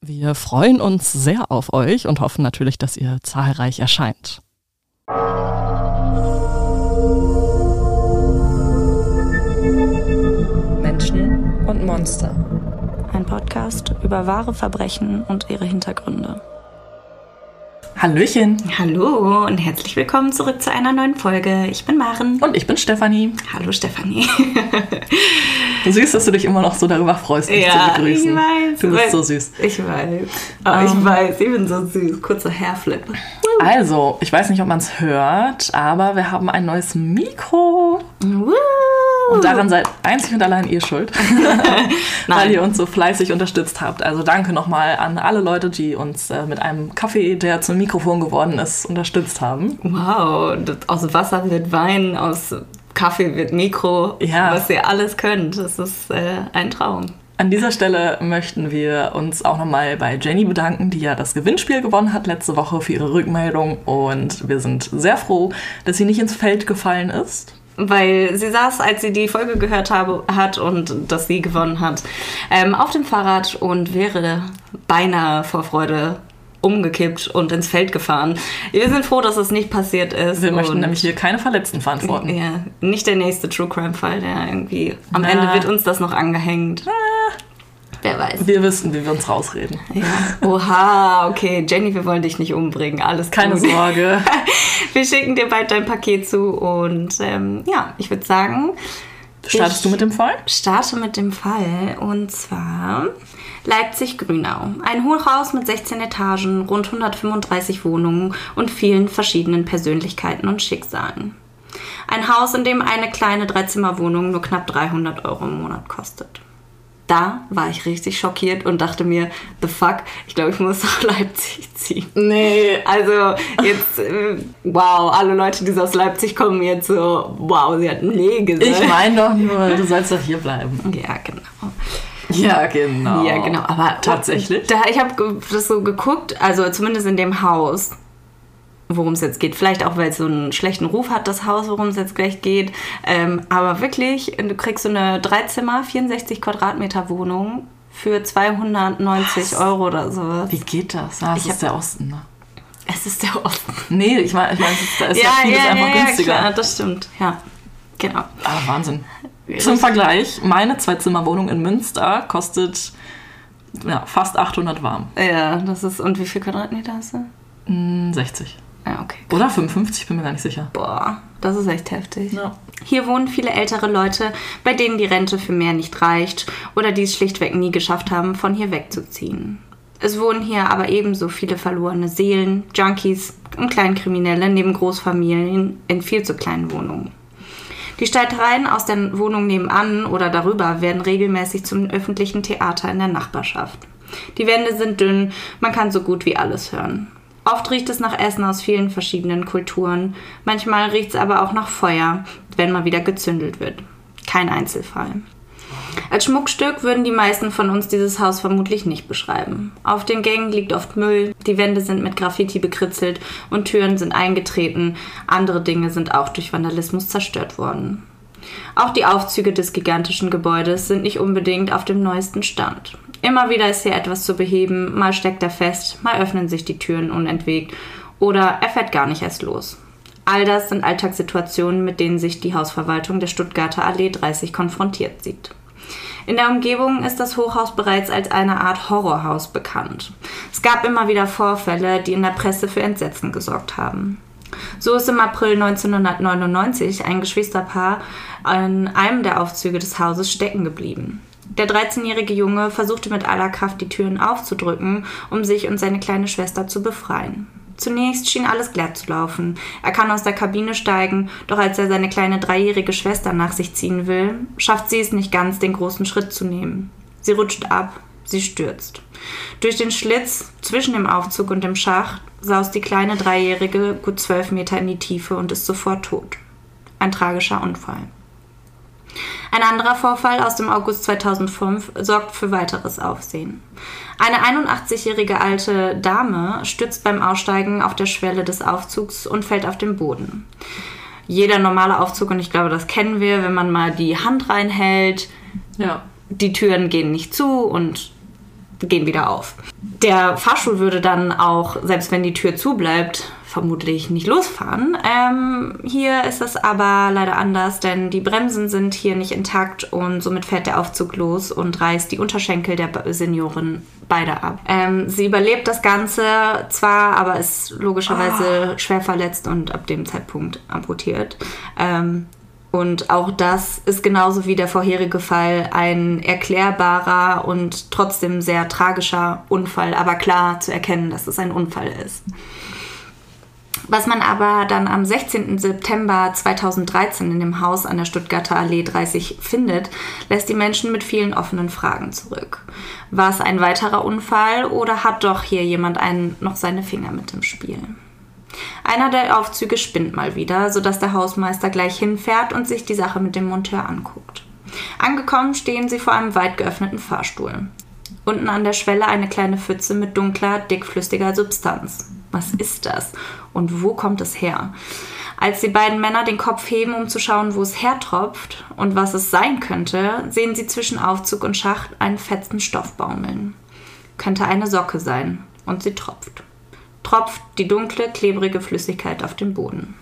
Wir freuen uns sehr auf euch und hoffen natürlich, dass ihr zahlreich erscheint. Menschen und Monster. Ein Podcast über wahre Verbrechen und ihre Hintergründe. Hallöchen. Hallo und herzlich willkommen zurück zu einer neuen Folge. Ich bin Maren. Und ich bin Stefanie. Hallo Stefanie. Du siehst, dass du dich immer noch so darüber freust, mich ja, zu begrüßen. ich weiß. Du bist so süß. Ich weiß. Oh, ich Ähm. weiß, ich bin so süß. Kurzer Hairflip. Also, ich weiß nicht, ob man es hört, aber wir haben ein neues Mikro. Woo. Und daran seid einzig und allein ihr schuld, weil ihr uns so fleißig unterstützt habt. Also danke nochmal an alle Leute, die uns äh, mit einem Kaffee, der zum Mikrofon geworden ist, unterstützt haben. Wow, das, aus Wasser wird Wein, aus Kaffee wird Mikro. Ja. Was ihr alles könnt. Das ist äh, ein Traum. An dieser Stelle möchten wir uns auch nochmal bei Jenny bedanken, die ja das Gewinnspiel gewonnen hat letzte Woche für ihre Rückmeldung. Und wir sind sehr froh, dass sie nicht ins Feld gefallen ist. Weil sie saß, als sie die Folge gehört habe, hat und dass sie gewonnen hat, ähm, auf dem Fahrrad und wäre beinahe vor Freude umgekippt und ins Feld gefahren. Wir sind froh, dass es nicht passiert ist. Wir möchten nämlich hier keine Verletzten verantworten. ja, nicht der nächste True Crime Fall, der irgendwie am Na. Ende wird uns das noch angehängt. Wer weiß. Wir wissen, wie wir uns rausreden. Ja. Oha, okay, Jenny, wir wollen dich nicht umbringen. Alles Keine gut. Sorge. Wir schicken dir bald dein Paket zu und ähm, ja, ich würde sagen, Startest du mit dem Fall? starte mit dem Fall und zwar Leipzig-Grünau. Ein Hochhaus mit 16 Etagen, rund 135 Wohnungen und vielen verschiedenen Persönlichkeiten und Schicksalen. Ein Haus, in dem eine kleine Dreizimmerwohnung nur knapp 300 Euro im Monat kostet. Da war ich richtig schockiert und dachte mir, the fuck, ich glaube, ich muss nach Leipzig ziehen. Nee. Also jetzt, äh, wow, alle Leute, die aus Leipzig kommen, jetzt so, wow, sie hat nee gesagt. Ich meine doch nur, du sollst doch hier bleiben. Ja, genau. Ja, genau. Ja, genau. Aber Tatsächlich? Da, ich habe das so geguckt, also zumindest in dem Haus, worum es jetzt geht. Vielleicht auch, weil es so einen schlechten Ruf hat, das Haus, worum es jetzt gleich geht. Ähm, aber wirklich, du kriegst so eine Dreizimmer, 64 Quadratmeter Wohnung für 290 Euro oder sowas. Wie geht das? Ah, das Ich ist der Osten, ne? Es ist der Osten. Nee, ich meine, ich mein, es ist, da ist ja, vieles einfach günstiger. klar, das stimmt. Ja, genau. Ah, Wahnsinn. Zum Vergleich, meine Zwei-Zimmer-Wohnung in Münster kostet ja, fast 800 warm. Ja, das ist, und wie viel Quadratmeter hast du? Hm, 60. Ja, okay. Oder 55, bin mir gar nicht sicher. Boah, das ist echt heftig. Ja. Hier wohnen viele ältere Leute, bei denen die Rente für mehr nicht reicht oder die es schlichtweg nie geschafft haben, von hier wegzuziehen. Es wohnen hier aber ebenso viele verlorene Seelen, Junkies und Kleinkriminelle neben Großfamilien in viel zu kleinen Wohnungen. Die Streitereien aus der Wohnung nebenan oder darüber werden regelmäßig zum öffentlichen Theater in der Nachbarschaft. Die Wände sind dünn, man kann so gut wie alles hören. Oft riecht es nach Essen aus vielen verschiedenen Kulturen, manchmal riecht es aber auch nach Feuer, wenn mal wieder gezündelt wird. Kein Einzelfall. Als Schmuckstück würden die meisten von uns dieses Haus vermutlich nicht beschreiben. Auf den Gängen liegt oft Müll, die Wände sind mit Graffiti bekritzelt und Türen sind eingetreten, andere Dinge sind auch durch Vandalismus zerstört worden. Auch die Aufzüge des gigantischen Gebäudes sind nicht unbedingt auf dem neuesten Stand. Immer wieder ist hier etwas zu beheben, mal steckt er fest, mal öffnen sich die Türen unentwegt oder er fährt gar nicht erst los. All das sind Alltagssituationen, mit denen sich die Hausverwaltung der Stuttgarter Allee 30 konfrontiert sieht. In der Umgebung ist das Hochhaus bereits als eine Art Horrorhaus bekannt. Es gab immer wieder Vorfälle, die in der Presse für Entsetzen gesorgt haben. So ist im April 1999 ein Geschwisterpaar an einem der Aufzüge des Hauses stecken geblieben. Der 13-jährige Junge versuchte mit aller Kraft die Türen aufzudrücken, um sich und seine kleine Schwester zu befreien. Zunächst schien alles glatt zu laufen. Er kann aus der Kabine steigen, doch als er seine kleine dreijährige Schwester nach sich ziehen will, schafft sie es nicht ganz, den großen Schritt zu nehmen. Sie rutscht ab, sie stürzt. Durch den Schlitz zwischen dem Aufzug und dem Schacht saust die kleine Dreijährige gut zwölf Meter in die Tiefe und ist sofort tot. Ein tragischer Unfall. Ein anderer Vorfall aus dem August 2005 sorgt für weiteres Aufsehen. Eine 81-jährige alte Dame stützt beim Aussteigen auf der Schwelle des Aufzugs und fällt auf den Boden. Jeder normale Aufzug, und ich glaube, das kennen wir, wenn man mal die Hand reinhält, Ja. die Türen gehen nicht zu und gehen wieder auf. Der Fahrstuhl würde dann auch, selbst wenn die Tür zu bleibt, vermutlich nicht losfahren. Ähm, hier ist es aber leider anders, denn die Bremsen sind hier nicht intakt und somit fährt der Aufzug los und reißt die Unterschenkel der Seniorin beide ab. Ähm, sie überlebt das Ganze zwar, aber ist logischerweise schwer verletzt und ab dem Zeitpunkt amputiert. Ähm, und auch das ist genauso wie der vorherige Fall ein erklärbarer und trotzdem sehr tragischer Unfall, aber klar zu erkennen, dass es ein Unfall ist. Was man aber dann am 16. September 2013 in dem Haus an der Stuttgarter Allee 30 findet, lässt die Menschen mit vielen offenen Fragen zurück. War es ein weiterer Unfall oder hat doch hier jemand einen noch seine Finger mit im Spiel? Einer der Aufzüge spinnt mal wieder, sodass der Hausmeister gleich hinfährt und sich die Sache mit dem Monteur anguckt. Angekommen stehen sie vor einem weit geöffneten Fahrstuhl. Unten an der Schwelle eine kleine Pfütze mit dunkler, dickflüssiger Substanz. Was ist das? Und wo kommt es her? Als die beiden Männer den Kopf heben, um zu schauen, wo es hertropft und was es sein könnte, sehen sie zwischen Aufzug und Schacht einen fetzen Stoff baumeln. Könnte eine Socke sein. Und sie tropft tropft die dunkle, klebrige Flüssigkeit auf den Boden.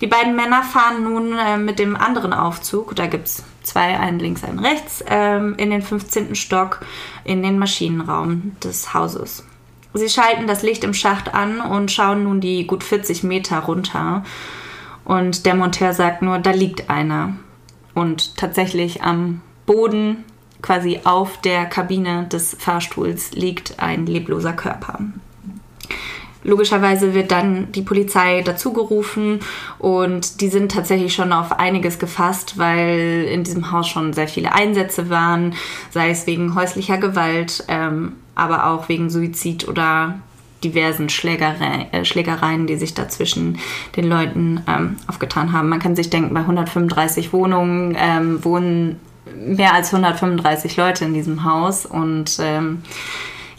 Die beiden Männer fahren nun äh, mit dem anderen Aufzug, da gibt es zwei, einen links, einen rechts, ähm, in den 15. Stock in den Maschinenraum des Hauses. Sie schalten das Licht im Schacht an und schauen nun die gut 40 Meter runter. Und der Monteur sagt nur, da liegt einer. Und tatsächlich am Boden, quasi auf der Kabine des Fahrstuhls, liegt ein lebloser Körper. Logischerweise wird dann die Polizei dazugerufen und die sind tatsächlich schon auf einiges gefasst, weil in diesem Haus schon sehr viele Einsätze waren, sei es wegen häuslicher Gewalt, ähm, aber auch wegen Suizid oder diversen Schlägerei, äh, Schlägereien, die sich da zwischen den Leuten ähm, aufgetan haben. Man kann sich denken, bei 135 Wohnungen ähm, wohnen mehr als 135 Leute in diesem Haus und ähm,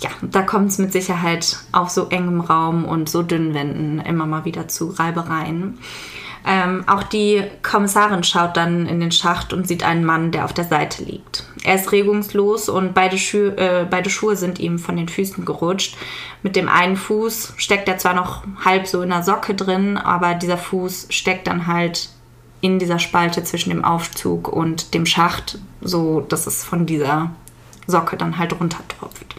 ja, da kommt es mit Sicherheit auf so engem Raum und so dünnen Wänden immer mal wieder zu Reibereien. Ähm, auch die Kommissarin schaut dann in den Schacht und sieht einen Mann, der auf der Seite liegt. Er ist regungslos und beide, Schu äh, beide Schuhe sind ihm von den Füßen gerutscht. Mit dem einen Fuß steckt er zwar noch halb so in der Socke drin, aber dieser Fuß steckt dann halt in dieser Spalte zwischen dem Aufzug und dem Schacht, so dass es von dieser Socke dann halt runtertropft.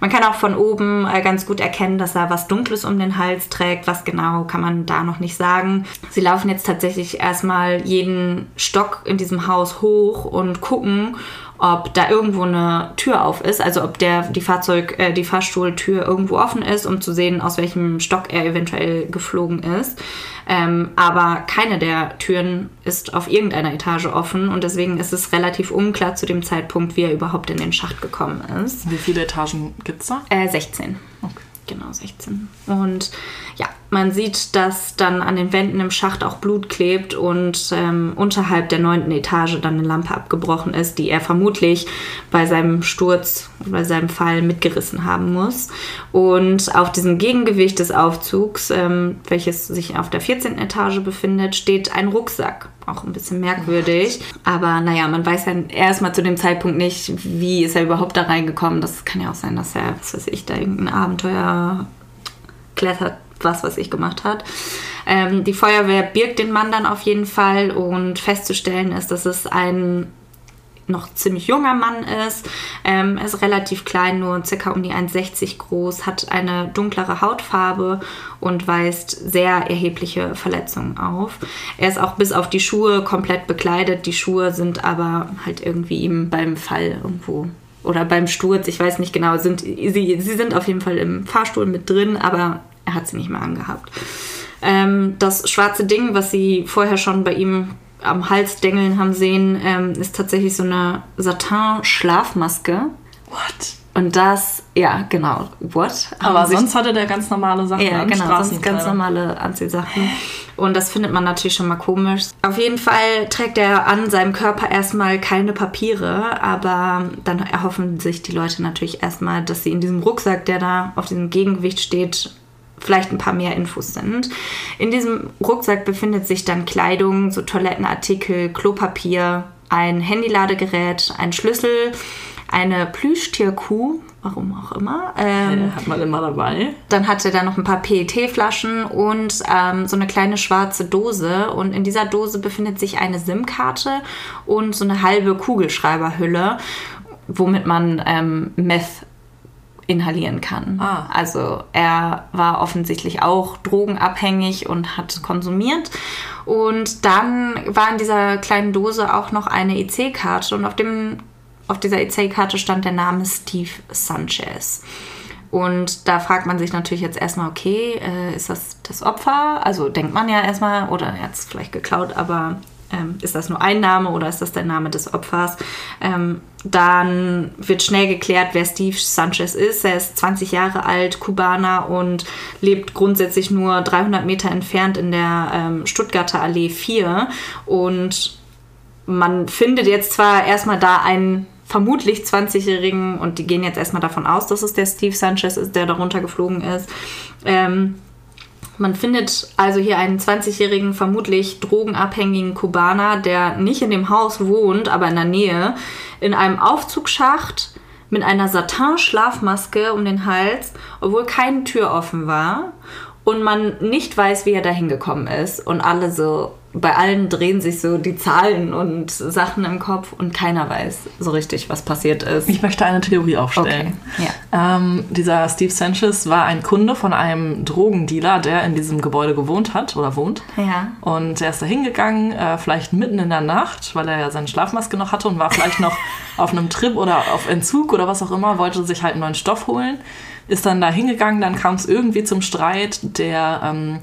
Man kann auch von oben äh, ganz gut erkennen, dass er was Dunkles um den Hals trägt. Was genau kann man da noch nicht sagen. Sie laufen jetzt tatsächlich erstmal jeden Stock in diesem Haus hoch und gucken, ob da irgendwo eine Tür auf ist, also ob der die Fahrzeug, äh, die Fahrstuhltür irgendwo offen ist, um zu sehen, aus welchem Stock er eventuell geflogen ist. Ähm, aber keine der Türen ist auf irgendeiner Etage offen und deswegen ist es relativ unklar zu dem Zeitpunkt, wie er überhaupt in den Schacht gekommen ist. Wie viele Etagen gibt's da? Äh, 16. Genau, 16. Und ja, man sieht, dass dann an den Wänden im Schacht auch Blut klebt und ähm, unterhalb der neunten Etage dann eine Lampe abgebrochen ist, die er vermutlich bei seinem Sturz, bei seinem Fall mitgerissen haben muss. Und auf diesem Gegengewicht des Aufzugs, ähm, welches sich auf der 14. Etage befindet, steht ein Rucksack. Auch ein bisschen merkwürdig. Aber naja, man weiß ja erstmal zu dem Zeitpunkt nicht, wie ist er überhaupt da reingekommen. Das kann ja auch sein, dass er, was weiß ich, da irgendein Abenteuer klettert, was was ich gemacht hat. Ähm, die Feuerwehr birgt den Mann dann auf jeden Fall und festzustellen ist, dass es ein noch ziemlich junger Mann ist. Ähm, er ist relativ klein, nur circa um die 1,60 groß, hat eine dunklere Hautfarbe und weist sehr erhebliche Verletzungen auf. Er ist auch bis auf die Schuhe komplett bekleidet. Die Schuhe sind aber halt irgendwie ihm beim Fall irgendwo oder beim Sturz, ich weiß nicht genau, sind, sie, sie sind auf jeden Fall im Fahrstuhl mit drin, aber er hat sie nicht mehr angehabt. Ähm, das schwarze Ding, was sie vorher schon bei ihm am Hals dengeln haben sehen, ähm, ist tatsächlich so eine Satin-Schlafmaske. What? Und das, ja, genau. What? Aber Haben sich- sonst hatte der ganz normale Sachen ja, genau, sonst ganz normale Anziehsachen. Und das findet man natürlich schon mal komisch. Auf jeden Fall trägt er an seinem Körper erstmal keine Papiere, aber dann erhoffen sich die Leute natürlich erstmal, dass sie in diesem Rucksack, der da auf diesem Gegengewicht steht, vielleicht ein paar mehr Infos sind. In diesem Rucksack befindet sich dann Kleidung, so Toilettenartikel, Klopapier, ein Handyladegerät, ein Schlüssel, eine Plüschtierkuh, warum auch immer. Ähm, Äh, Hat man immer dabei. dann hatte er da noch ein paar PET-Flaschen und ähm, so eine kleine schwarze Dose. Und in dieser Dose befindet sich eine SIM-Karte und so eine halbe Kugelschreiberhülle, womit man ähm, Meth inhalieren kann. Ah. Also er war offensichtlich auch drogenabhängig und hat konsumiert. Und dann war in dieser kleinen Dose auch noch eine EC-Karte und auf, dem, auf dieser EC-Karte stand der Name Steve Sanchez. Und da fragt man sich natürlich jetzt erstmal, okay, äh, ist das das Opfer? Also denkt man ja erstmal, oder er hat es vielleicht geklaut, aber ähm, ist das nur ein Name oder ist das der Name des Opfers? Ähm, dann wird schnell geklärt, wer Steve Sanchez ist. Er ist 20 Jahre alt, Kubaner und lebt grundsätzlich nur 300 Meter entfernt in der ähm, Stuttgarter Allee 4. Und man findet jetzt zwar erstmal da einen vermutlich 20-Jährigen und die gehen jetzt erstmal davon aus, dass es der Steve Sanchez ist, der darunter geflogen ist. Ähm, man findet also hier einen 20-jährigen, vermutlich drogenabhängigen Kubaner, der nicht in dem Haus wohnt, aber in der Nähe, in einem Aufzugsschacht mit einer Satin-Schlafmaske um den Hals, obwohl keine Tür offen war und man nicht weiß, wie er da hingekommen ist. Und alle so, bei allen drehen sich so die Zahlen und Sachen im Kopf und keiner weiß so richtig, was passiert ist. Ich möchte eine Theorie aufstellen. Okay, ja. Ähm, dieser Steve Sanchez war ein Kunde von einem Drogendealer, der in diesem Gebäude gewohnt hat oder wohnt. Ja. Und er ist da hingegangen, äh, vielleicht mitten in der Nacht, weil er ja seine Schlafmaske noch hatte und war vielleicht noch auf einem Trip oder auf Entzug oder was auch immer, wollte sich halt einen neuen Stoff holen. Ist dann da hingegangen, dann kam es irgendwie zum Streit. Der ähm,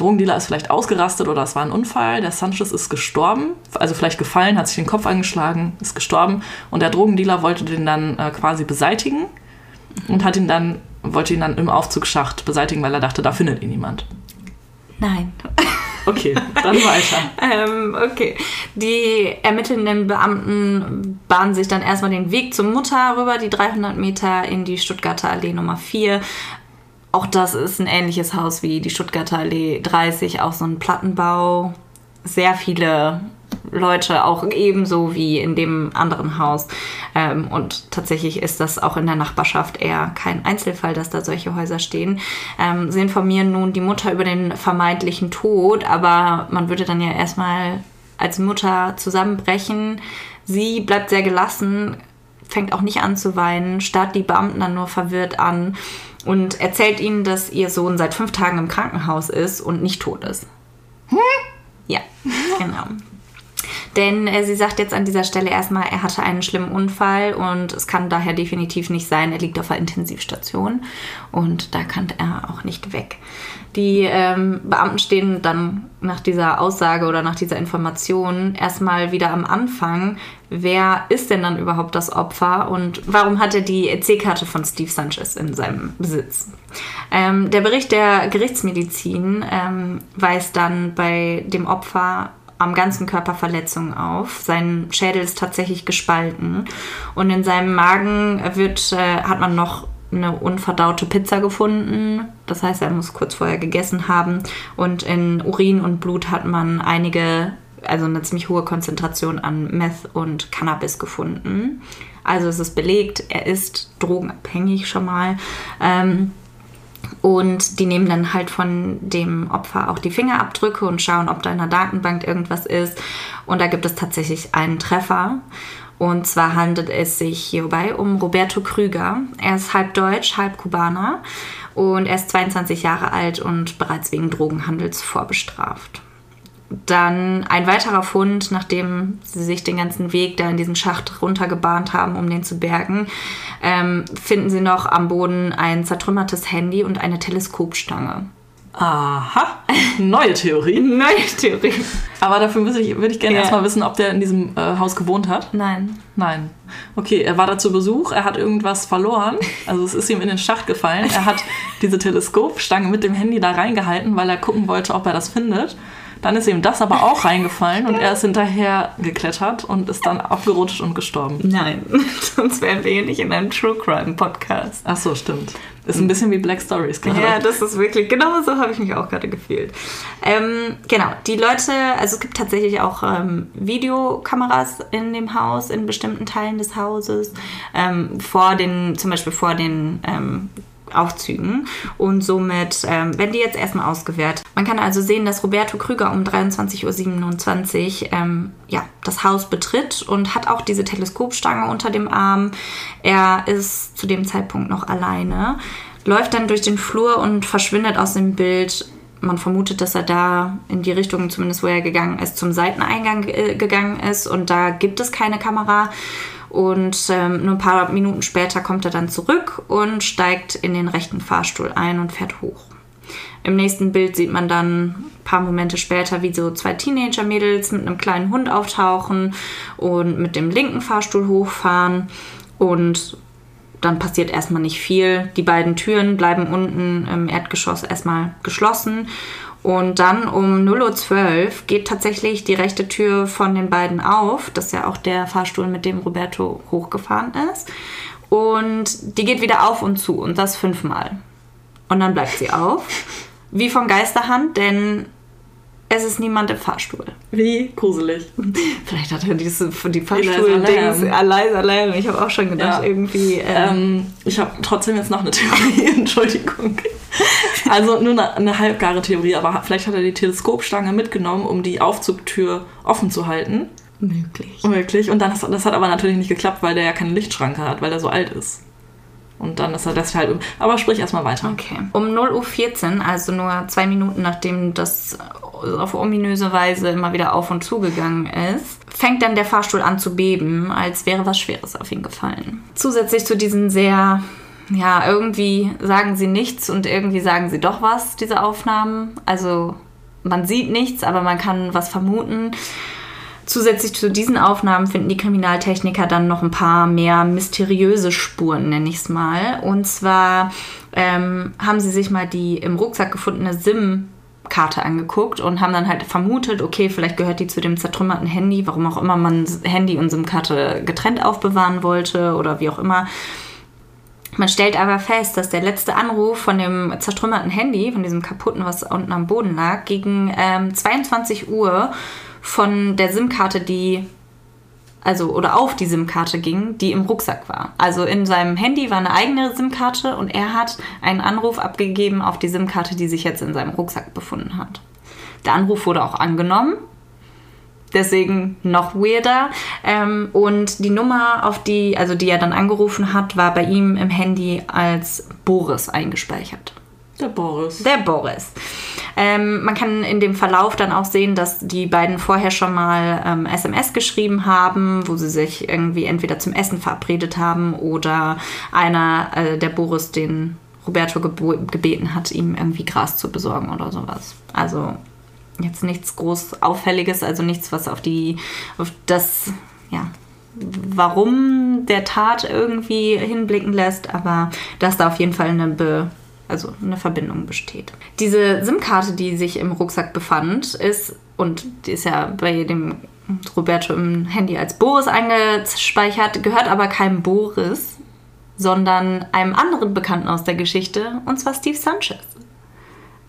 Drogendealer ist vielleicht ausgerastet oder es war ein Unfall. Der Sanchez ist gestorben, also vielleicht gefallen, hat sich den Kopf angeschlagen, ist gestorben. Und der Drogendealer wollte den dann äh, quasi beseitigen und hat ihn dann, wollte ihn dann im Aufzugsschacht beseitigen, weil er dachte, da findet ihn niemand. Nein. Okay, dann weiter. Ähm, okay. Die ermittelnden Beamten bahnen sich dann erstmal den Weg zur Mutter rüber, die 300 Meter in die Stuttgarter Allee Nummer 4. Auch das ist ein ähnliches Haus wie die Stuttgarter Allee 30, auch so ein Plattenbau. Sehr viele Leute, auch ebenso wie in dem anderen Haus. Ähm, und tatsächlich ist das auch in der Nachbarschaft eher kein Einzelfall, dass da solche Häuser stehen. Ähm, sie informieren nun die Mutter über den vermeintlichen Tod, aber man würde dann ja erstmal als Mutter zusammenbrechen. Sie bleibt sehr gelassen, fängt auch nicht an zu weinen, starrt die Beamten dann nur verwirrt an und erzählt ihnen, dass ihr Sohn seit fünf Tagen im Krankenhaus ist und nicht tot ist. Ja, genau. Denn äh, sie sagt jetzt an dieser Stelle erstmal, er hatte einen schlimmen Unfall und es kann daher definitiv nicht sein, er liegt auf der Intensivstation und da kann er auch nicht weg. Die ähm, Beamten stehen dann nach dieser Aussage oder nach dieser Information erstmal wieder am Anfang. Wer ist denn dann überhaupt das Opfer und warum hat er die EC-Karte von Steve Sanchez in seinem Besitz? Ähm, der Bericht der Gerichtsmedizin ähm, weist dann bei dem Opfer am ganzen Körper Verletzungen auf. Sein Schädel ist tatsächlich gespalten und in seinem Magen wird, äh, hat man noch eine unverdaute Pizza gefunden. Das heißt, er muss kurz vorher gegessen haben. Und in Urin und Blut hat man einige, also eine ziemlich hohe Konzentration an Meth und Cannabis gefunden. Also es ist belegt, er ist drogenabhängig schon mal. Ähm, und die nehmen dann halt von dem Opfer auch die Fingerabdrücke und schauen, ob da in der Datenbank irgendwas ist. Und da gibt es tatsächlich einen Treffer. Und zwar handelt es sich hierbei um Roberto Krüger. Er ist halb deutsch, halb Kubaner. Und er ist 22 Jahre alt und bereits wegen Drogenhandels vorbestraft. Dann ein weiterer Fund, nachdem sie sich den ganzen Weg da in diesen Schacht runtergebahnt haben, um den zu bergen, ähm, finden sie noch am Boden ein zertrümmertes Handy und eine Teleskopstange. Aha. Neue Theorie. Neue Theorie. Aber dafür würde ich, würde ich gerne Ja. erstmal wissen, ob der in diesem äh, Haus gewohnt hat. Nein. Nein. Okay, er war da zu Besuch, er hat irgendwas verloren. Also es ist ihm in den Schacht gefallen. Er hat diese Teleskopstange mit dem Handy da reingehalten, weil er gucken wollte, ob er das findet. Dann ist ihm das aber auch reingefallen und er ist hinterher geklettert und ist dann abgerutscht und gestorben. Nein. Sonst wären wir hier nicht in einem True Crime Podcast. Ach so, stimmt. Ist ein bisschen wie Black Stories gerade. Ja, das ist wirklich, genau so habe ich mich auch gerade gefühlt. Ähm, genau, die Leute, also es gibt tatsächlich auch ähm, Videokameras in dem Haus, in bestimmten Teilen des Hauses, ähm, vor den, zum Beispiel vor den ähm, Aufzügen und somit ähm, werden die jetzt erstmal ausgewertet. Man kann also sehen, dass Roberto Krüger um 23.27 Uhr ähm, ja, das Haus betritt und hat auch diese Teleskopstange unter dem Arm. Er ist zu dem Zeitpunkt noch alleine, läuft dann durch den Flur und verschwindet aus dem Bild. Man vermutet, dass er da in die Richtung, zumindest wo er gegangen ist, zum Seiteneingang äh, gegangen ist und da gibt es keine Kamera. Und ähm, nur ein paar Minuten später kommt er dann zurück und steigt in den rechten Fahrstuhl ein und fährt hoch. Im nächsten Bild sieht man dann ein paar Momente später, wie so zwei Teenager-Mädels mit einem kleinen Hund auftauchen und mit dem linken Fahrstuhl hochfahren. Und dann passiert erstmal nicht viel. Die beiden Türen bleiben unten im Erdgeschoss erstmal geschlossen. Und dann um 0.12 Uhr geht tatsächlich die rechte Tür von den beiden auf. Das ist ja auch der Fahrstuhl, mit dem Roberto hochgefahren ist. Und die geht wieder auf und zu und das fünfmal. Und dann bleibt sie auf. Wie von Geisterhand, denn es ist niemand im Fahrstuhl. Wie gruselig. Vielleicht hat er diese, die Fahrstuhl-Dings, Lam. Eliza Lam. Ich habe auch schon gedacht, Ja. irgendwie. Ähm, Ähm, ich habe trotzdem jetzt noch eine Theorie, Entschuldigung. Also nur eine, eine halbgare Theorie, aber vielleicht hat er die Teleskopstange mitgenommen, um die Aufzugtür offen zu halten. möglich. Wirklich. Und dann, das, das hat aber natürlich nicht geklappt, weil der ja keine Lichtschranke hat, weil er so alt ist. Und dann ist er deshalb. Aber sprich erstmal weiter. Okay. Um 0.14 Uhr, also nur zwei Minuten nachdem das auf ominöse Weise immer wieder auf und zu gegangen ist, fängt dann der Fahrstuhl an zu beben, als wäre was Schweres auf ihn gefallen. Zusätzlich zu diesen sehr, ja, irgendwie sagen sie nichts und irgendwie sagen sie doch was, diese Aufnahmen. Also man sieht nichts, aber man kann was vermuten. Zusätzlich zu diesen Aufnahmen finden die Kriminaltechniker dann noch ein paar mehr mysteriöse Spuren, nenne ich es mal. Und zwar ähm, haben sie sich mal die im Rucksack gefundene SIM-Karte angeguckt und haben dann halt vermutet, okay, vielleicht gehört die zu dem zertrümmerten Handy, warum auch immer man Handy und SIM-Karte getrennt aufbewahren wollte oder wie auch immer. Man stellt aber fest, dass der letzte Anruf von dem zertrümmerten Handy, von diesem kaputten, was unten am Boden lag, gegen ähm, 22 Uhr von der SIM-Karte, die also oder auf die SIM-Karte ging, die im Rucksack war. Also in seinem Handy war eine eigene SIM-Karte und er hat einen Anruf abgegeben auf die SIM-Karte, die sich jetzt in seinem Rucksack befunden hat. Der Anruf wurde auch angenommen. Deswegen noch weirder. Ähm, und die Nummer, auf die, also die er dann angerufen hat, war bei ihm im Handy als Boris eingespeichert. Der Boris. Der Boris. Ähm, man kann in dem Verlauf dann auch sehen, dass die beiden vorher schon mal ähm, SMS geschrieben haben, wo sie sich irgendwie entweder zum Essen verabredet haben oder einer, äh, der Boris, den Roberto gebeten hat, ihm irgendwie Gras zu besorgen oder sowas. Also jetzt nichts groß Auffälliges, also nichts, was auf die, auf das, ja, warum der Tat irgendwie hinblicken lässt, aber dass da auf jeden Fall eine Be also eine Verbindung besteht. Diese SIM-Karte, die sich im Rucksack befand, ist, und die ist ja bei dem Roberto im Handy als Boris eingespeichert, gehört aber keinem Boris, sondern einem anderen Bekannten aus der Geschichte, und zwar Steve Sanchez.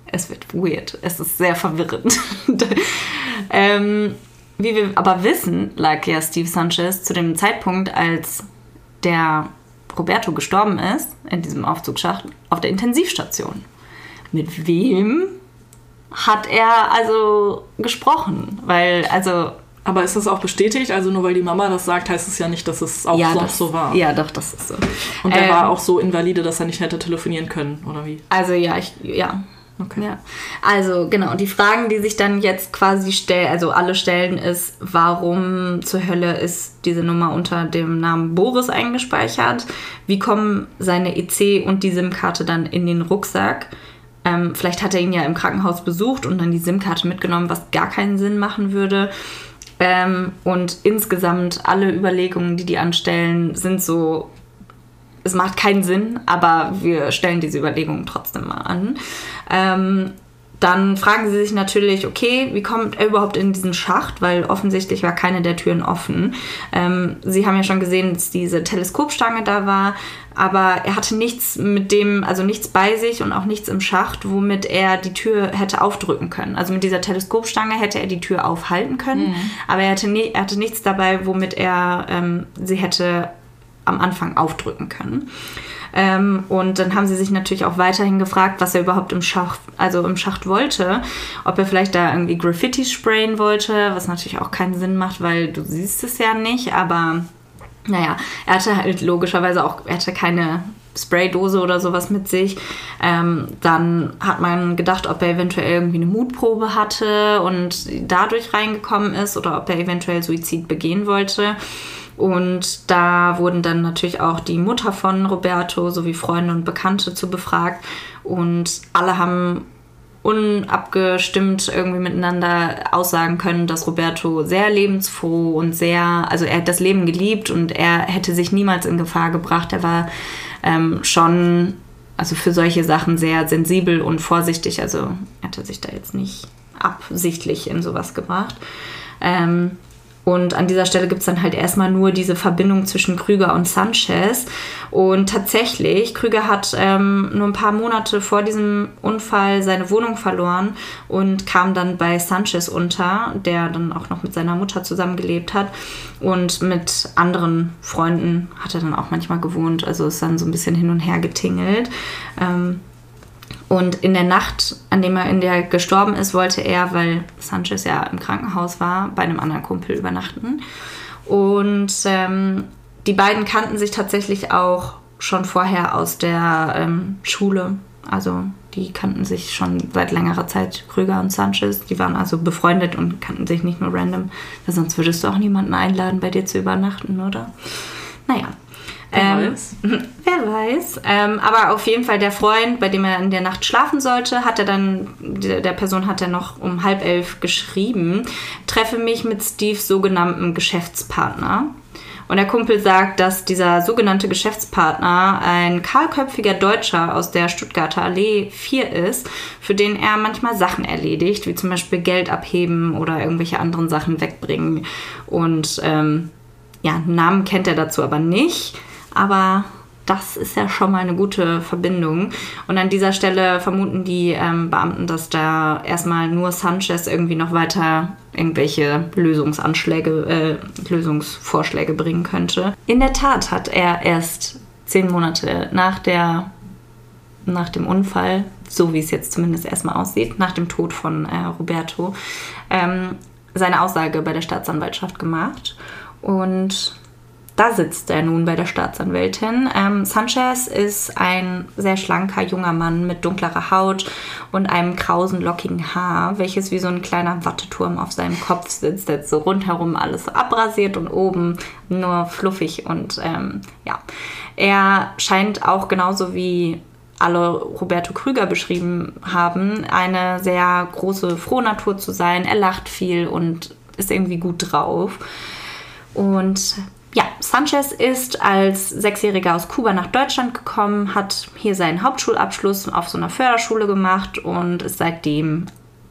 Es wird weird. Es ist sehr verwirrend. ähm, wie wir aber wissen, lag ja Steve Sanchez zu dem Zeitpunkt, als der Roberto gestorben ist, in diesem Aufzugsschacht, auf der Intensivstation. Mit wem hat er also gesprochen? Weil, also. Aber ist das auch bestätigt? Also nur weil die Mama das sagt, heißt es ja nicht, dass es auch sonst das, so war. Ja, doch, das ist so. Und der Ähm, war auch so invalide, dass er nicht hätte telefonieren können, oder wie? Also ja, ich, ja. Okay. Ja. Also genau, die Fragen, die sich dann jetzt quasi stellen, also alle stellen, ist, warum zur Hölle ist diese Nummer unter dem Namen Boris eingespeichert? Wie kommen seine EC und die SIM-Karte dann in den Rucksack? ähm, vielleicht hat er ihn ja im Krankenhaus besucht und dann die SIM-Karte mitgenommen, was gar keinen Sinn machen würde. Ähm, und insgesamt alle Überlegungen, die die anstellen, sind so, es macht keinen Sinn, aber wir stellen diese Überlegungen trotzdem mal an. Ähm, dann fragen sie sich natürlich, okay, wie kommt er überhaupt in diesen Schacht? Weil offensichtlich war keine der Türen offen. Ähm, sie haben ja schon gesehen, dass diese Teleskopstange da war, aber er hatte nichts mit dem, also nichts bei sich und auch nichts im Schacht, womit er die Tür hätte aufdrücken können. Also mit dieser Teleskopstange hätte er die Tür aufhalten können, mhm. aber er hatte, nie, er hatte nichts dabei, womit er ähm, sie hätte am Anfang aufdrücken können. Ähm, und dann haben sie sich natürlich auch weiterhin gefragt, was er überhaupt im Schacht, also im Schacht wollte. Ob er vielleicht da irgendwie Graffiti sprayen wollte, was natürlich auch keinen Sinn macht, weil du siehst es ja nicht, aber naja, er hatte halt logischerweise auch, er hatte keine Spraydose oder sowas mit sich. Ähm, dann hat man gedacht, ob er eventuell irgendwie eine Mutprobe hatte und dadurch reingekommen ist oder ob er eventuell Suizid begehen wollte. Und da wurden dann natürlich auch die Mutter von Roberto sowie Freunde und Bekannte zu befragt. Und alle haben unabgestimmt irgendwie miteinander aussagen können, dass Roberto sehr lebensfroh und sehr, also er hat das Leben geliebt und er hätte sich niemals in Gefahr gebracht. Er war ähm, schon, also für solche Sachen sehr sensibel und vorsichtig. Also er hatte sich da jetzt nicht absichtlich in sowas gebracht. Ähm, und an dieser Stelle gibt es dann halt erstmal nur diese Verbindung zwischen Krüger und Sanchez. Und tatsächlich, Krüger hat ähm, nur ein paar Monate vor diesem Unfall seine Wohnung verloren und kam dann bei Sanchez unter, der dann auch noch mit seiner Mutter zusammengelebt hat. Und mit anderen Freunden hat er dann auch manchmal gewohnt. Also ist dann so ein bisschen hin und her getingelt. Ähm, und in der Nacht, an dem er in der gestorben ist, wollte er, weil Sanchez ja im Krankenhaus war, bei einem anderen Kumpel übernachten. Und ähm, die beiden kannten sich tatsächlich auch schon vorher aus der ähm, Schule. Also die kannten sich schon seit längerer Zeit, Krüger und Sanchez. Die waren also befreundet und kannten sich nicht nur random. Weil sonst würdest du auch niemanden einladen, bei dir zu übernachten, oder? Naja, Wer ähm, weiß. Wer weiß. Ähm, aber auf jeden Fall der Freund, bei dem er in der Nacht schlafen sollte, hat er dann, der, Person hat er noch um halb elf geschrieben, treffe mich mit Steves sogenannten Geschäftspartner. Und der Kumpel sagt, dass dieser sogenannte Geschäftspartner ein kahlköpfiger Deutscher aus der Stuttgarter Allee 4 ist, für den er manchmal Sachen erledigt, wie zum Beispiel Geld abheben oder irgendwelche anderen Sachen wegbringen. Und ähm, ja, Namen kennt er dazu aber nicht aber das ist ja schon mal eine gute Verbindung. Und an dieser Stelle vermuten die ähm, Beamten, dass da erstmal nur Sanchez irgendwie noch weiter irgendwelche Lösungsanschläge, äh, Lösungsvorschläge bringen könnte. In der Tat hat er erst zehn Monate nach der nach dem Unfall, so wie es jetzt zumindest erstmal aussieht, nach dem Tod von äh, Roberto, ähm, seine Aussage bei der Staatsanwaltschaft gemacht. Und da sitzt er nun bei der Staatsanwältin. Ähm, Sanchez ist ein sehr schlanker junger Mann mit dunklerer Haut und einem krausen, lockigen Haar, welches wie so ein kleiner Watteturm auf seinem Kopf sitzt, der so rundherum alles abrasiert und oben nur fluffig und ähm, ja. Er scheint auch genauso wie alle Roberto Krüger beschrieben haben, eine sehr große Frohnatur zu sein. Er lacht viel und ist irgendwie gut drauf. Und ja, Sanchez ist als Sechsjähriger aus Kuba nach Deutschland gekommen, hat hier seinen Hauptschulabschluss auf so einer Förderschule gemacht und ist seitdem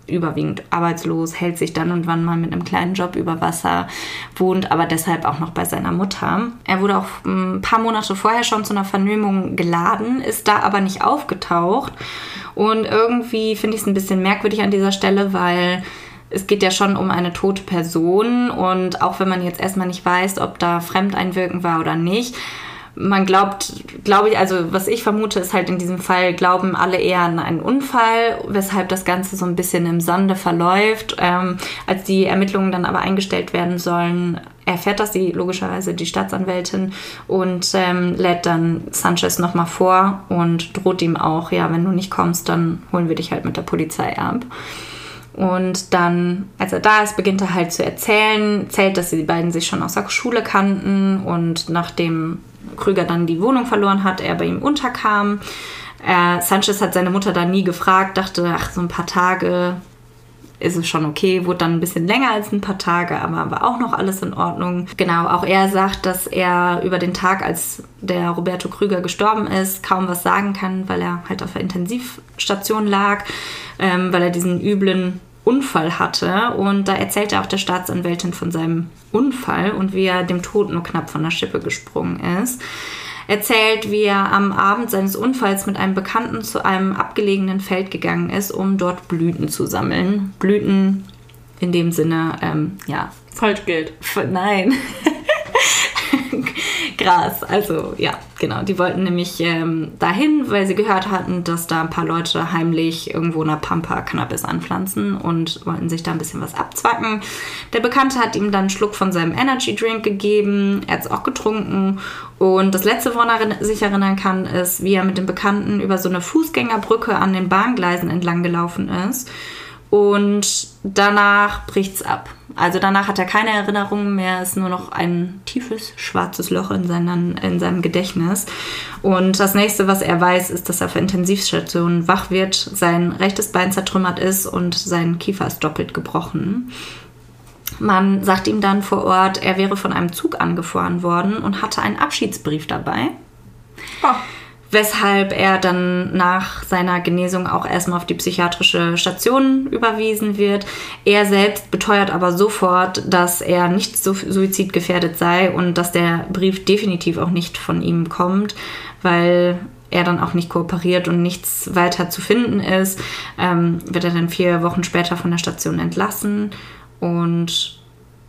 überwiegend arbeitslos, hält sich dann und wann mal mit einem kleinen Job über Wasser, wohnt aber deshalb auch noch bei seiner Mutter. Er wurde auch ein paar Monate vorher schon zu einer Vernehmung geladen, ist da aber nicht aufgetaucht. Und irgendwie finde ich es ein bisschen merkwürdig an dieser Stelle, weil es geht ja schon um eine tote Person und auch wenn man jetzt erstmal nicht weiß, ob da Fremdeinwirken war oder nicht, man glaubt, glaube ich, also was ich vermute, ist halt in diesem Fall, glauben alle eher an einen Unfall, weshalb das Ganze so ein bisschen im Sande verläuft. Ähm, als die Ermittlungen dann aber eingestellt werden sollen, erfährt das die logischerweise die Staatsanwältin und ähm, lädt dann Sanchez nochmal vor und droht ihm auch, ja, wenn du nicht kommst, dann holen wir dich halt mit der Polizei ab. Und dann, als er da ist, beginnt er halt zu erzählen, zählt, dass die beiden sich schon aus der Schule kannten. Und nachdem Krüger dann die Wohnung verloren hat, er bei ihm unterkam, Äh, Sanchez hat seine Mutter da nie gefragt, dachte, ach, so ein paar Tage ist es schon okay, wurde dann ein bisschen länger als ein paar Tage, aber war auch noch alles in Ordnung. Genau, auch er sagt, dass er über den Tag, als der Roberto Krüger gestorben ist, kaum was sagen kann, weil er halt auf der Intensivstation lag, ähm, weil er diesen üblen Unfall hatte. Und da erzählt er auch der Staatsanwältin von seinem Unfall und wie er dem Tod nur knapp von der Schippe gesprungen ist erzählt, wie er am Abend seines Unfalls mit einem Bekannten zu einem abgelegenen Feld gegangen ist, um dort Blüten zu sammeln. Blüten in dem Sinne, ähm, ja. Falschgeld. Nein. Gras. Also ja, genau. Die wollten nämlich ähm, dahin, weil sie gehört hatten, dass da ein paar Leute heimlich irgendwo in der Pampa Cannabis anpflanzen und wollten sich da ein bisschen was abzwacken. Der Bekannte hat ihm dann einen Schluck von seinem Energy Drink gegeben. Er hat es auch getrunken. Und das letzte, woran er sich erinnern kann, ist, wie er mit dem Bekannten über so eine Fußgängerbrücke an den Bahngleisen entlang gelaufen ist. Und danach bricht's ab. Also danach hat er keine Erinnerungen mehr, ist nur noch ein tiefes schwarzes Loch in, seinen, in seinem Gedächtnis. Und das nächste, was er weiß, ist, dass er auf Intensivstation wach wird, sein rechtes Bein zertrümmert ist und sein Kiefer ist doppelt gebrochen. Man sagt ihm dann vor Ort, er wäre von einem Zug angefahren worden und hatte einen Abschiedsbrief dabei. Oh weshalb er dann nach seiner Genesung auch erstmal auf die psychiatrische Station überwiesen wird. Er selbst beteuert aber sofort, dass er nicht suizidgefährdet sei und dass der Brief definitiv auch nicht von ihm kommt, weil er dann auch nicht kooperiert und nichts weiter zu finden ist, ähm, wird er dann vier Wochen später von der Station entlassen und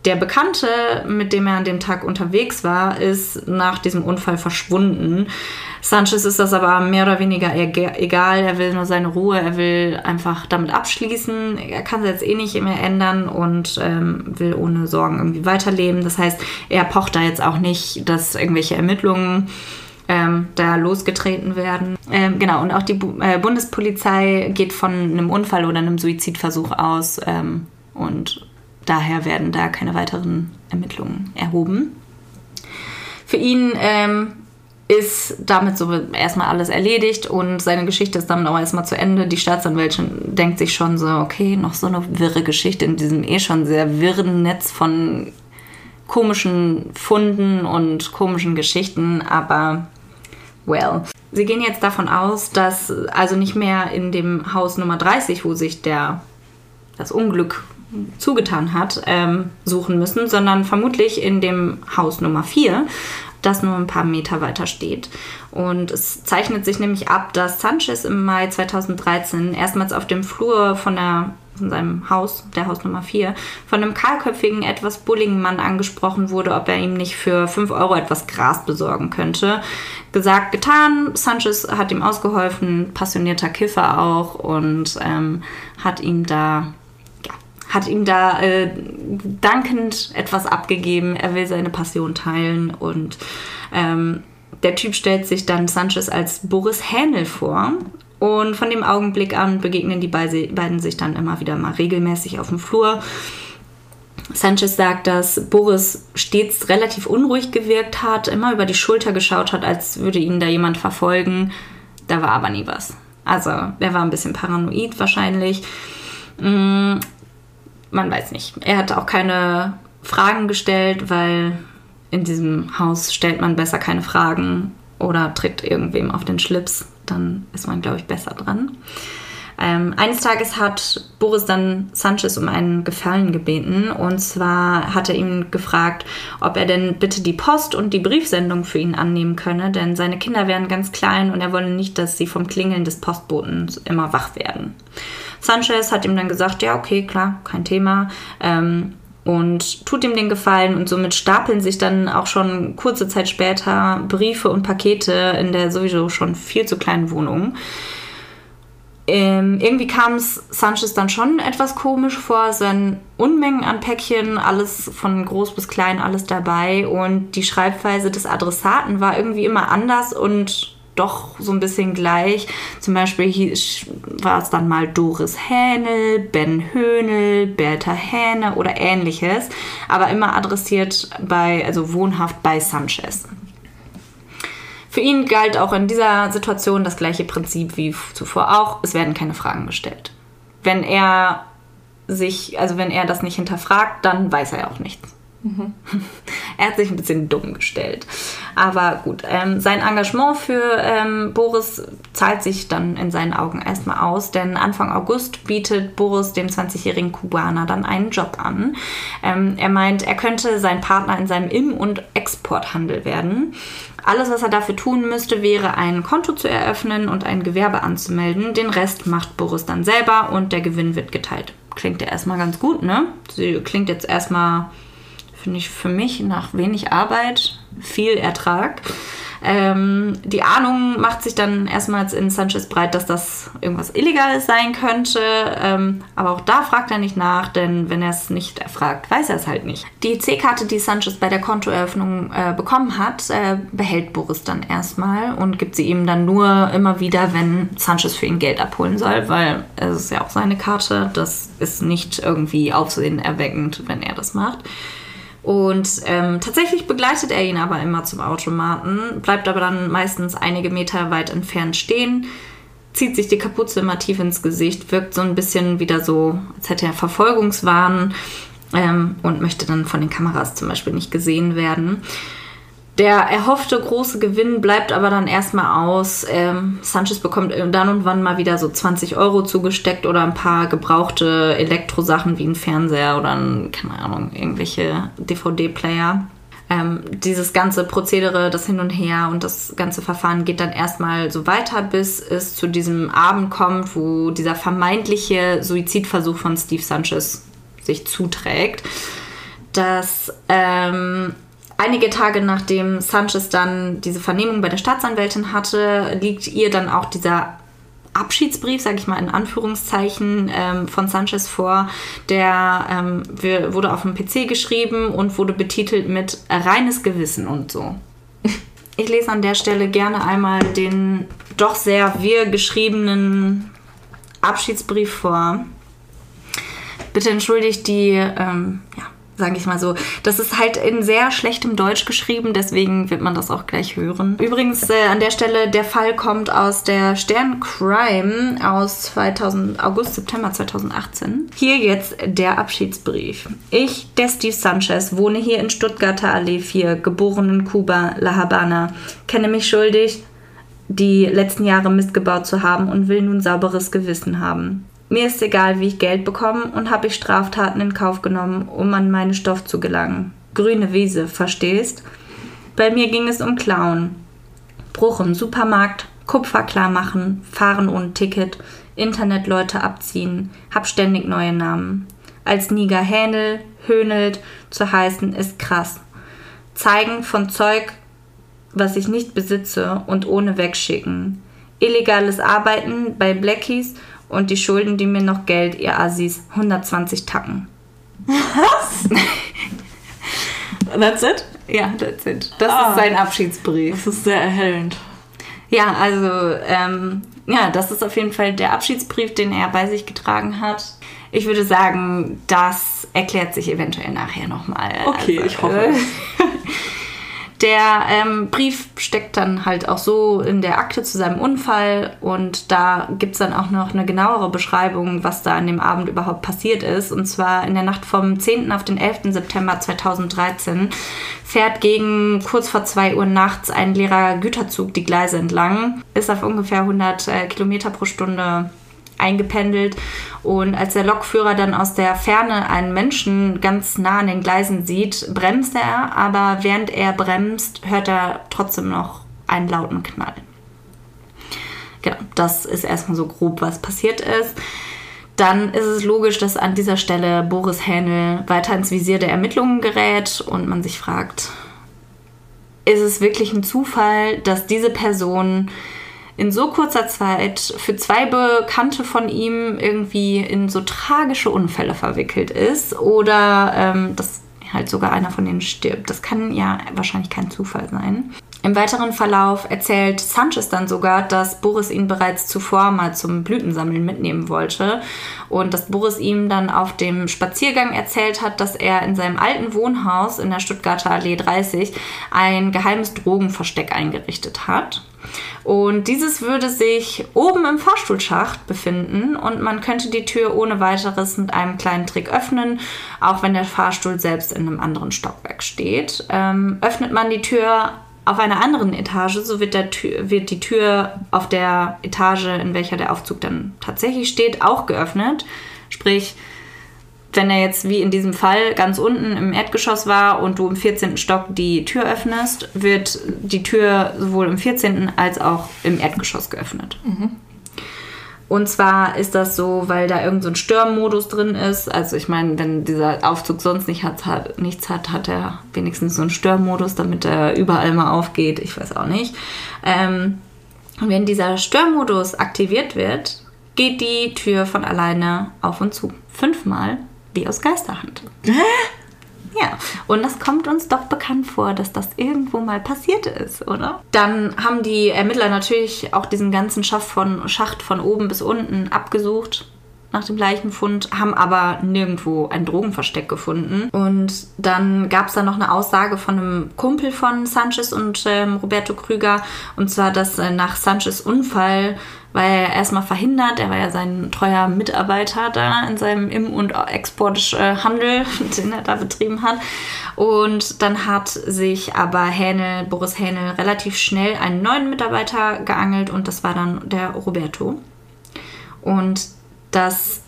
der Bekannte, mit dem er an dem Tag unterwegs war, ist nach diesem Unfall verschwunden. Sanchez ist das aber mehr oder weniger egal. Er will nur seine Ruhe. Er will einfach damit abschließen. Er kann es jetzt eh nicht mehr ändern und ähm, will ohne Sorgen irgendwie weiterleben. Das heißt, er pocht da jetzt auch nicht, dass irgendwelche Ermittlungen ähm, da losgetreten werden. Ähm, genau, und auch die Bu äh, Bundespolizei geht von einem Unfall oder einem Suizidversuch aus ähm, und daher werden da keine weiteren Ermittlungen erhoben. Für ihn ähm, ist damit so erstmal alles erledigt und seine Geschichte ist dann auch erstmal zu Ende. Die Staatsanwältin denkt sich schon so, okay, noch so eine wirre Geschichte in diesem eh schon sehr wirren Netz von komischen Funden und komischen Geschichten, aber well. Sie gehen jetzt davon aus, dass also nicht mehr in dem Haus Nummer 30, wo sich der das Unglück zugetan hat, ähm, suchen müssen, sondern vermutlich in dem Haus Nummer 4, das nur ein paar Meter weiter steht. Und es zeichnet sich nämlich ab, dass Sanchez im Mai 2013 erstmals auf dem Flur von, der, von seinem Haus, der Haus Nummer 4, von einem kahlköpfigen, etwas bulligen Mann angesprochen wurde, ob er ihm nicht für 5 Euro etwas Gras besorgen könnte. Gesagt, getan. Sanchez hat ihm ausgeholfen, passionierter Kiffer auch und ähm, hat ihm da hat ihm da äh, dankend etwas abgegeben. Er will seine Passion teilen und ähm, der Typ stellt sich dann Sanchez als Boris Hähnel vor. Und von dem Augenblick an begegnen die beiden sich dann immer wieder mal regelmäßig auf dem Flur. Sanchez sagt, dass Boris stets relativ unruhig gewirkt hat, immer über die Schulter geschaut hat, als würde ihn da jemand verfolgen. Da war aber nie was. Also, der war ein bisschen paranoid wahrscheinlich. Man weiß nicht. Er hat auch keine Fragen gestellt, weil in diesem Haus stellt man besser keine Fragen oder tritt irgendwem auf den Schlips. Dann ist man, glaube ich, besser dran. Ähm, eines Tages hat Boris dann Sanchez um einen Gefallen gebeten. Und zwar hat er ihn gefragt, ob er denn bitte die Post und die Briefsendung für ihn annehmen könne, denn seine Kinder wären ganz klein und er wolle nicht, dass sie vom Klingeln des Postboten immer wach werden. Sanchez hat ihm dann gesagt, ja, okay, klar, kein Thema. Ähm, und tut ihm den Gefallen und somit stapeln sich dann auch schon kurze Zeit später Briefe und Pakete in der sowieso schon viel zu kleinen Wohnung. Ähm, irgendwie kam es Sanchez dann schon etwas komisch vor, waren Unmengen an Päckchen, alles von groß bis klein, alles dabei und die Schreibweise des Adressaten war irgendwie immer anders und doch so ein bisschen gleich. Zum Beispiel war es dann mal Doris Hähnel, Ben Höhnel, Bertha Hähne oder ähnliches, aber immer adressiert bei, also wohnhaft bei Sanchez. Für ihn galt auch in dieser Situation das gleiche Prinzip wie zuvor auch. Es werden keine Fragen gestellt. Wenn er sich, also wenn er das nicht hinterfragt, dann weiß er ja auch nichts. Mhm. Er hat sich ein bisschen dumm gestellt. Aber gut, ähm, sein Engagement für ähm, Boris zahlt sich dann in seinen Augen erstmal aus, denn Anfang August bietet Boris dem 20-jährigen Kubaner dann einen Job an. Ähm, er meint, er könnte sein Partner in seinem Im- und Exporthandel werden. Alles, was er dafür tun müsste, wäre ein Konto zu eröffnen und ein Gewerbe anzumelden. Den Rest macht Boris dann selber und der Gewinn wird geteilt. Klingt ja erstmal ganz gut, ne? Klingt jetzt erstmal finde ich für mich nach wenig Arbeit viel Ertrag. Ähm, die Ahnung macht sich dann erstmals in Sanchez breit, dass das irgendwas Illegales sein könnte. Ähm, aber auch da fragt er nicht nach, denn wenn er es nicht erfragt, weiß er es halt nicht. Die C-Karte, die Sanchez bei der Kontoeröffnung äh, bekommen hat, äh, behält Boris dann erstmal und gibt sie ihm dann nur immer wieder, wenn Sanchez für ihn Geld abholen soll, weil es ist ja auch seine Karte. Das ist nicht irgendwie aufsehenerweckend, wenn er das macht. Und ähm, tatsächlich begleitet er ihn aber immer zum Automaten, bleibt aber dann meistens einige Meter weit entfernt stehen, zieht sich die Kapuze immer tief ins Gesicht, wirkt so ein bisschen wieder so, als hätte er Verfolgungswahn ähm, und möchte dann von den Kameras zum Beispiel nicht gesehen werden. Der erhoffte große Gewinn bleibt aber dann erstmal aus. Ähm, Sanchez bekommt dann und wann mal wieder so 20 Euro zugesteckt oder ein paar gebrauchte Elektrosachen wie ein Fernseher oder ein, keine Ahnung, irgendwelche DVD-Player. Ähm, dieses ganze Prozedere, das Hin und Her und das ganze Verfahren geht dann erstmal so weiter, bis es zu diesem Abend kommt, wo dieser vermeintliche Suizidversuch von Steve Sanchez sich zuträgt. Das ähm, Einige Tage nachdem Sanchez dann diese Vernehmung bei der Staatsanwältin hatte, liegt ihr dann auch dieser Abschiedsbrief, sage ich mal in Anführungszeichen, ähm, von Sanchez vor. Der ähm, wurde auf dem PC geschrieben und wurde betitelt mit reines Gewissen und so. Ich lese an der Stelle gerne einmal den doch sehr wir geschriebenen Abschiedsbrief vor. Bitte entschuldigt die ähm, ja, sage ich mal so. Das ist halt in sehr schlechtem Deutsch geschrieben, deswegen wird man das auch gleich hören. Übrigens äh, an der Stelle, der Fall kommt aus der Stern Crime aus 2000, August, September 2018. Hier jetzt der Abschiedsbrief. Ich, der Steve Sanchez, wohne hier in Stuttgarter Allee 4, geboren in Kuba, La Habana, kenne mich schuldig, die letzten Jahre Mist gebaut zu haben und will nun sauberes Gewissen haben. Mir ist egal, wie ich Geld bekomme und habe ich Straftaten in Kauf genommen, um an meinen Stoff zu gelangen. Grüne Wiese, verstehst? Bei mir ging es um Klauen. Bruch im Supermarkt, Kupfer klar machen, fahren ohne Ticket, Internetleute abziehen, hab ständig neue Namen. Als Niger Hähnel, Höhnelt zu heißen, ist krass. Zeigen von Zeug, was ich nicht besitze und ohne wegschicken. Illegales Arbeiten bei Blackies und die Schulden, die mir noch Geld, ihr Assis, 120 Tacken. Was? that's it? Ja, that's it. Das ah, ist sein Abschiedsbrief. Das ist sehr erhellend. Ja, also, ähm, ja, das ist auf jeden Fall der Abschiedsbrief, den er bei sich getragen hat. Ich würde sagen, das erklärt sich eventuell nachher nochmal. Okay, also, ich hoffe. Der ähm, Brief steckt dann halt auch so in der Akte zu seinem Unfall und da gibt es dann auch noch eine genauere Beschreibung, was da an dem Abend überhaupt passiert ist. Und zwar in der Nacht vom 10. auf den 11. September 2013 fährt gegen kurz vor 2 Uhr nachts ein leerer Güterzug die Gleise entlang, ist auf ungefähr 100 äh, Kilometer pro Stunde eingependelt. Und als der Lokführer dann aus der Ferne einen Menschen ganz nah an den Gleisen sieht, bremst er, aber während er bremst, hört er trotzdem noch einen lauten Knall. Genau, das ist erstmal so grob, was passiert ist. Dann ist es logisch, dass an dieser Stelle Boris Hähnel weiter ins Visier der Ermittlungen gerät und man sich fragt, ist es wirklich ein Zufall, dass diese Person in so kurzer Zeit für zwei Bekannte von ihm irgendwie in so tragische Unfälle verwickelt ist oder ähm, dass halt sogar einer von denen stirbt. Das kann ja wahrscheinlich kein Zufall sein. Im weiteren Verlauf erzählt Sanchez dann sogar, dass Boris ihn bereits zuvor mal zum Blütensammeln mitnehmen wollte und dass Boris ihm dann auf dem Spaziergang erzählt hat, dass er in seinem alten Wohnhaus in der Stuttgarter Allee 30 ein geheimes Drogenversteck eingerichtet hat. Und dieses würde sich oben im Fahrstuhlschacht befinden und man könnte die Tür ohne weiteres mit einem kleinen Trick öffnen, auch wenn der Fahrstuhl selbst in einem anderen Stockwerk steht. Ähm, öffnet man die Tür auf einer anderen Etage, so wird, der Tür, wird die Tür auf der Etage, in welcher der Aufzug dann tatsächlich steht, auch geöffnet. Sprich, wenn er jetzt wie in diesem Fall ganz unten im Erdgeschoss war und du im 14. Stock die Tür öffnest, wird die Tür sowohl im 14. als auch im Erdgeschoss geöffnet. Mhm. Und zwar ist das so, weil da irgendein so Störmodus drin ist. Also ich meine, wenn dieser Aufzug sonst nicht hat, hat, nichts hat, hat er wenigstens so einen Störmodus, damit er überall mal aufgeht. Ich weiß auch nicht. Ähm, und wenn dieser Störmodus aktiviert wird, geht die Tür von alleine auf und zu. Fünfmal, wie aus Geisterhand. Ja, und das kommt uns doch bekannt vor, dass das irgendwo mal passiert ist, oder? Dann haben die Ermittler natürlich auch diesen ganzen Schacht von, Schacht von oben bis unten abgesucht nach dem Leichenfund, haben aber nirgendwo ein Drogenversteck gefunden. Und dann gab es da noch eine Aussage von einem Kumpel von Sanchez und ähm, Roberto Krüger, und zwar, dass äh, nach Sanchez Unfall war er erstmal verhindert. Er war ja sein treuer Mitarbeiter da in seinem Im- und Exporthandel, den er da betrieben hat. Und dann hat sich aber Hähnel, Boris Hähnel relativ schnell einen neuen Mitarbeiter geangelt und das war dann der Roberto. Und das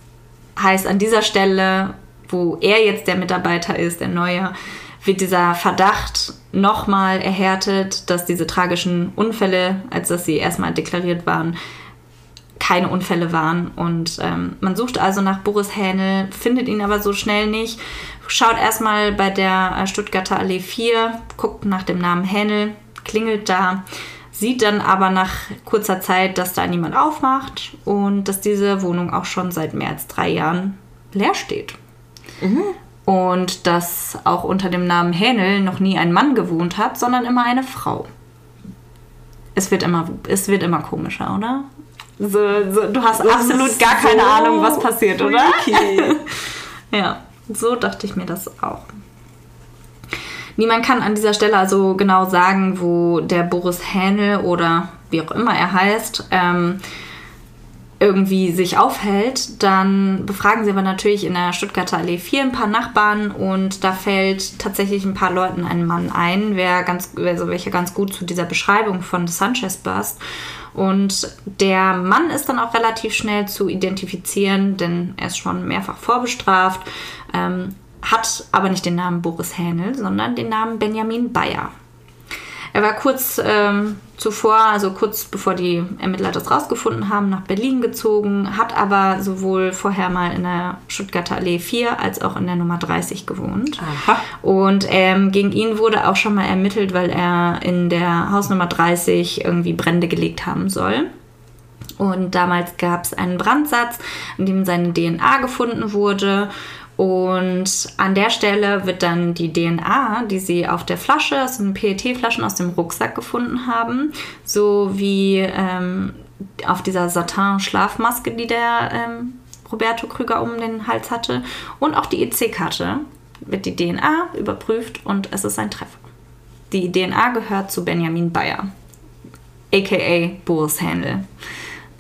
heißt an dieser Stelle, wo er jetzt der Mitarbeiter ist, der neue, wird dieser Verdacht nochmal erhärtet, dass diese tragischen Unfälle, als dass sie erstmal deklariert waren, keine Unfälle waren. Und ähm, man sucht also nach Boris Hähnel, findet ihn aber so schnell nicht. Schaut erstmal bei der äh, Stuttgarter Allee 4, guckt nach dem Namen Hähnel, klingelt da, sieht dann aber nach kurzer Zeit, dass da niemand aufmacht und dass diese Wohnung auch schon seit mehr als drei Jahren leer steht. Mhm. Und dass auch unter dem Namen Hähnel noch nie ein Mann gewohnt hat, sondern immer eine Frau. Es wird immer, es wird immer komischer, oder? So, so, du hast absolut gar keine so Ahnung, was passiert, oder? ja, so dachte ich mir das auch. Niemand kann an dieser Stelle also genau sagen, wo der Boris Hähnel oder wie auch immer er heißt, ähm, irgendwie sich aufhält, dann befragen sie aber natürlich in der Stuttgarter Allee 4 ein paar Nachbarn und da fällt tatsächlich ein paar Leuten ein Mann ein, wer ganz, also welcher ganz gut zu dieser Beschreibung von Sanchez passt. Und der Mann ist dann auch relativ schnell zu identifizieren, denn er ist schon mehrfach vorbestraft, ähm, hat aber nicht den Namen Boris Hähnel, sondern den Namen Benjamin Bayer. Er war kurz ähm, zuvor, also kurz bevor die Ermittler das rausgefunden haben, nach Berlin gezogen, hat aber sowohl vorher mal in der Stuttgarter Allee 4 als auch in der Nummer 30 gewohnt. Aha. Und ähm, gegen ihn wurde auch schon mal ermittelt, weil er in der Hausnummer 30 irgendwie Brände gelegt haben soll. Und damals gab es einen Brandsatz, in dem seine DNA gefunden wurde. Und an der Stelle wird dann die DNA, die sie auf der Flasche, aus den PET-Flaschen aus dem Rucksack gefunden haben, sowie ähm, auf dieser Satin-Schlafmaske, die der ähm, Roberto Krüger um den Hals hatte, und auch die EC-Karte, wird die DNA überprüft und es ist ein Treffer. Die DNA gehört zu Benjamin Bayer, aka Boris Händel,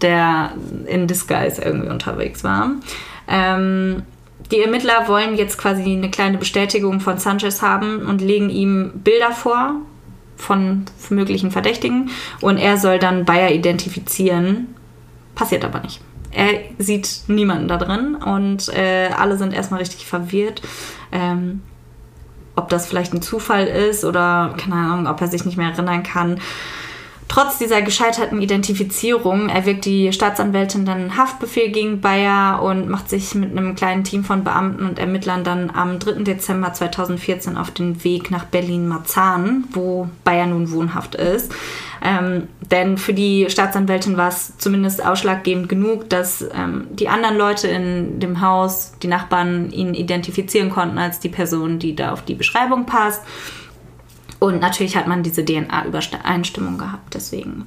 der in Disguise irgendwie unterwegs war. Ähm, die Ermittler wollen jetzt quasi eine kleine Bestätigung von Sanchez haben und legen ihm Bilder vor von möglichen Verdächtigen und er soll dann Bayer identifizieren. Passiert aber nicht. Er sieht niemanden da drin und äh, alle sind erstmal richtig verwirrt. Ähm, ob das vielleicht ein Zufall ist oder keine Ahnung, ob er sich nicht mehr erinnern kann. Trotz dieser gescheiterten Identifizierung erwirkt die Staatsanwältin dann Haftbefehl gegen Bayer und macht sich mit einem kleinen Team von Beamten und Ermittlern dann am 3. Dezember 2014 auf den Weg nach Berlin-Marzahn, wo Bayer nun wohnhaft ist. Ähm, denn für die Staatsanwältin war es zumindest ausschlaggebend genug, dass ähm, die anderen Leute in dem Haus, die Nachbarn, ihn identifizieren konnten als die Person, die da auf die Beschreibung passt. Und natürlich hat man diese DNA-Übereinstimmung gehabt, deswegen.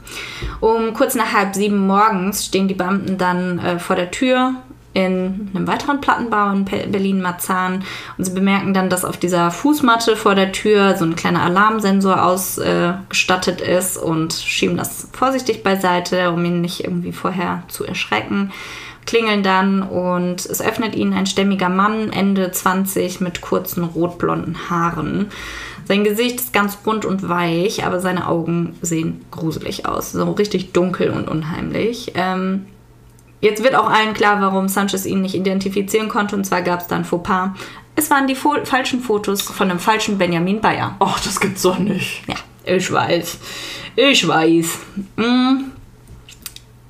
Um kurz nach halb sieben morgens stehen die Beamten dann äh, vor der Tür in einem weiteren Plattenbau in Berlin-Marzahn und sie bemerken dann, dass auf dieser Fußmatte vor der Tür so ein kleiner Alarmsensor ausgestattet äh, ist und schieben das vorsichtig beiseite, um ihn nicht irgendwie vorher zu erschrecken klingeln dann und es öffnet ihnen ein stämmiger Mann, Ende 20, mit kurzen rotblonden Haaren. Sein Gesicht ist ganz rund und weich, aber seine Augen sehen gruselig aus. So richtig dunkel und unheimlich. Ähm, jetzt wird auch allen klar, warum Sanchez ihn nicht identifizieren konnte. Und zwar gab es dann Fauxpas. Es waren die Fo falschen Fotos von einem falschen Benjamin Bayer. Ach, das gibt's doch nicht. Ja, ich weiß. Ich weiß. Mhm.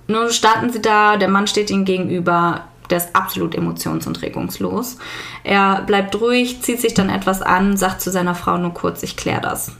Nun starten sie da, der Mann steht ihnen gegenüber der ist absolut emotions- und regungslos. Er bleibt ruhig, zieht sich dann etwas an, sagt zu seiner Frau nur kurz, ich kläre das.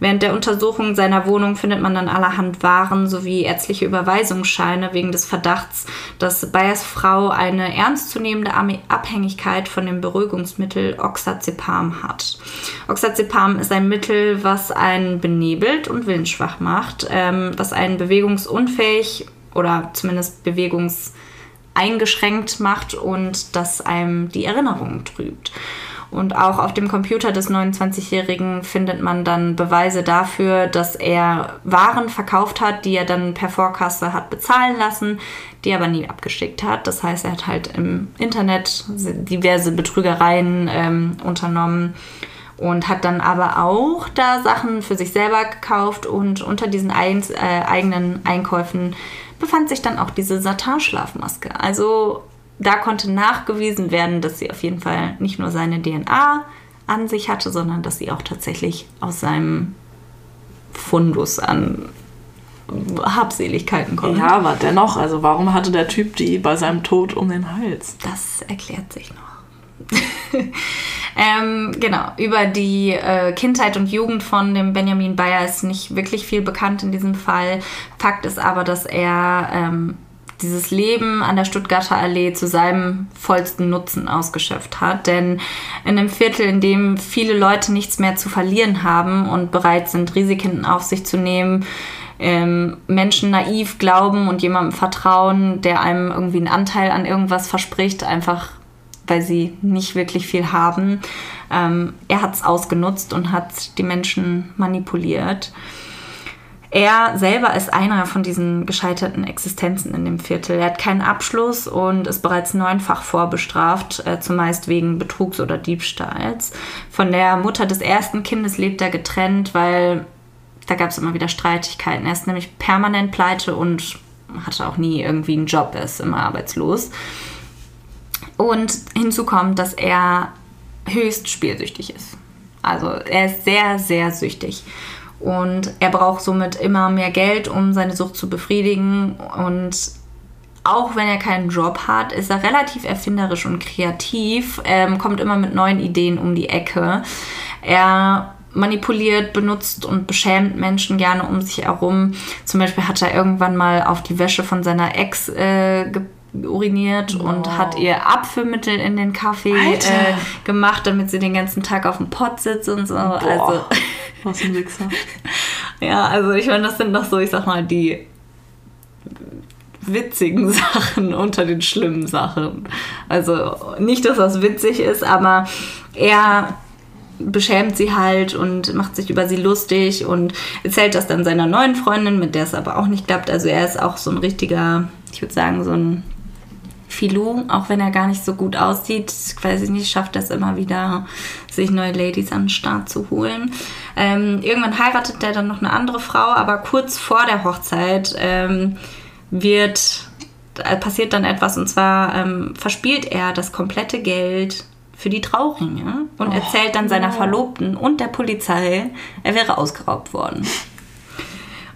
Während der Untersuchung seiner Wohnung findet man dann allerhand Waren sowie ärztliche Überweisungsscheine wegen des Verdachts, dass Bayers Frau eine ernstzunehmende Abhängigkeit von dem Beruhigungsmittel Oxazepam hat. Oxazepam ist ein Mittel, was einen benebelt und willensschwach macht, ähm, was einen bewegungsunfähig oder zumindest bewegungs eingeschränkt macht und das einem die Erinnerung trübt. Und auch auf dem Computer des 29-Jährigen findet man dann Beweise dafür, dass er Waren verkauft hat, die er dann per Vorkasse hat bezahlen lassen, die er aber nie abgeschickt hat. Das heißt, er hat halt im Internet diverse Betrügereien ähm, unternommen und hat dann aber auch da Sachen für sich selber gekauft und unter diesen ein, äh, eigenen Einkäufen befand sich dann auch diese Satin-Schlafmaske. Also da konnte nachgewiesen werden, dass sie auf jeden Fall nicht nur seine DNA an sich hatte, sondern dass sie auch tatsächlich aus seinem Fundus an Habseligkeiten kommt. Ja, aber dennoch, also warum hatte der Typ die bei seinem Tod um den Hals? Das erklärt sich noch. ähm, genau, über die äh, Kindheit und Jugend von dem Benjamin Bayer ist nicht wirklich viel bekannt in diesem Fall. Fakt ist aber, dass er ähm, dieses Leben an der Stuttgarter Allee zu seinem vollsten Nutzen ausgeschöpft hat. Denn in einem Viertel, in dem viele Leute nichts mehr zu verlieren haben und bereit sind, Risiken auf sich zu nehmen, ähm, Menschen naiv glauben und jemandem vertrauen, der einem irgendwie einen Anteil an irgendwas verspricht, einfach weil sie nicht wirklich viel haben. Ähm, er hat es ausgenutzt und hat die Menschen manipuliert. Er selber ist einer von diesen gescheiterten Existenzen in dem Viertel. Er hat keinen Abschluss und ist bereits neunfach vorbestraft, äh, zumeist wegen Betrugs oder Diebstahls. Von der Mutter des ersten Kindes lebt er getrennt, weil da gab es immer wieder Streitigkeiten. Er ist nämlich permanent pleite und hatte auch nie irgendwie einen Job, er ist immer arbeitslos. Und hinzu kommt, dass er höchst spielsüchtig ist. Also er ist sehr, sehr süchtig. Und er braucht somit immer mehr Geld, um seine Sucht zu befriedigen. Und auch wenn er keinen Job hat, ist er relativ erfinderisch und kreativ, ähm, kommt immer mit neuen Ideen um die Ecke. Er manipuliert, benutzt und beschämt Menschen gerne um sich herum. Zum Beispiel hat er irgendwann mal auf die Wäsche von seiner Ex äh, uriniert wow. und hat ihr Abführmittel in den Kaffee äh, gemacht, damit sie den ganzen Tag auf dem Pott sitzt und so. Boah. Also was ein Wichser. ja, also ich meine, das sind doch so, ich sag mal, die witzigen Sachen unter den schlimmen Sachen. Also nicht, dass das witzig ist, aber er beschämt sie halt und macht sich über sie lustig und erzählt das dann seiner neuen Freundin, mit der es aber auch nicht klappt. Also er ist auch so ein richtiger, ich würde sagen, so ein Filou, auch wenn er gar nicht so gut aussieht, weiß ich nicht, schafft es immer wieder, sich neue Ladies an den Start zu holen. Ähm, irgendwann heiratet er dann noch eine andere Frau, aber kurz vor der Hochzeit ähm, wird äh, passiert dann etwas und zwar ähm, verspielt er das komplette Geld für die Trauringe und oh, erzählt dann seiner Verlobten und der Polizei, er wäre ausgeraubt worden.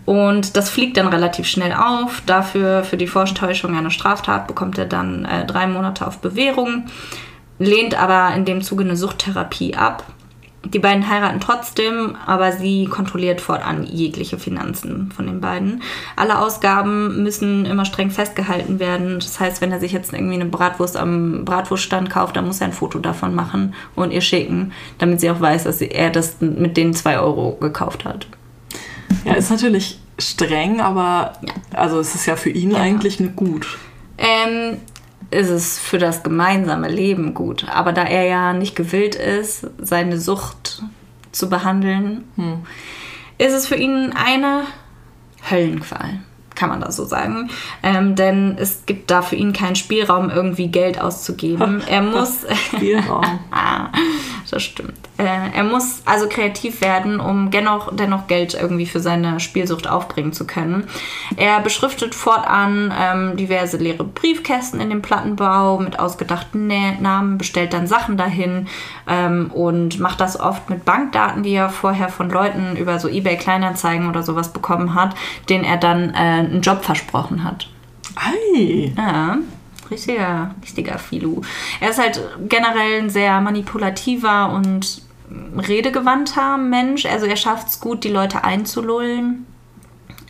Und das fliegt dann relativ schnell auf. Dafür, für die Vortäuschung einer Straftat, bekommt er dann äh, drei Monate auf Bewährung, lehnt aber in dem Zuge eine Suchttherapie ab. Die beiden heiraten trotzdem, aber sie kontrolliert fortan jegliche Finanzen von den beiden. Alle Ausgaben müssen immer streng festgehalten werden. Das heißt, wenn er sich jetzt irgendwie eine Bratwurst am Bratwurststand kauft, dann muss er ein Foto davon machen und ihr schicken, damit sie auch weiß, dass er das mit den zwei Euro gekauft hat. Ja, ist natürlich streng, aber Ja. also es ist ja für ihn eigentlich nur gut. Ähm, ist es für das gemeinsame Leben gut. Aber da er ja nicht gewillt ist, seine Sucht zu behandeln, ist es für ihn eine Höllenqual. Kann man das so sagen? Ähm, denn es gibt da für ihn keinen Spielraum, irgendwie Geld auszugeben. Er muss. Spielraum. Das stimmt. Äh, er muss also kreativ werden, um dennoch, dennoch Geld irgendwie für seine Spielsucht aufbringen zu können. Er beschriftet fortan ähm, diverse leere Briefkästen in dem Plattenbau mit ausgedachten Nä Namen, bestellt dann Sachen dahin ähm, und macht das oft mit Bankdaten, die er vorher von Leuten über so eBay Kleinanzeigen oder sowas bekommen hat, denen er dann äh, einen Job versprochen hat. Ei. Ja, richtiger, richtiger Filu. Er ist halt generell ein sehr manipulativer und redegewandter Mensch. Also er schafft es gut, die Leute einzulullen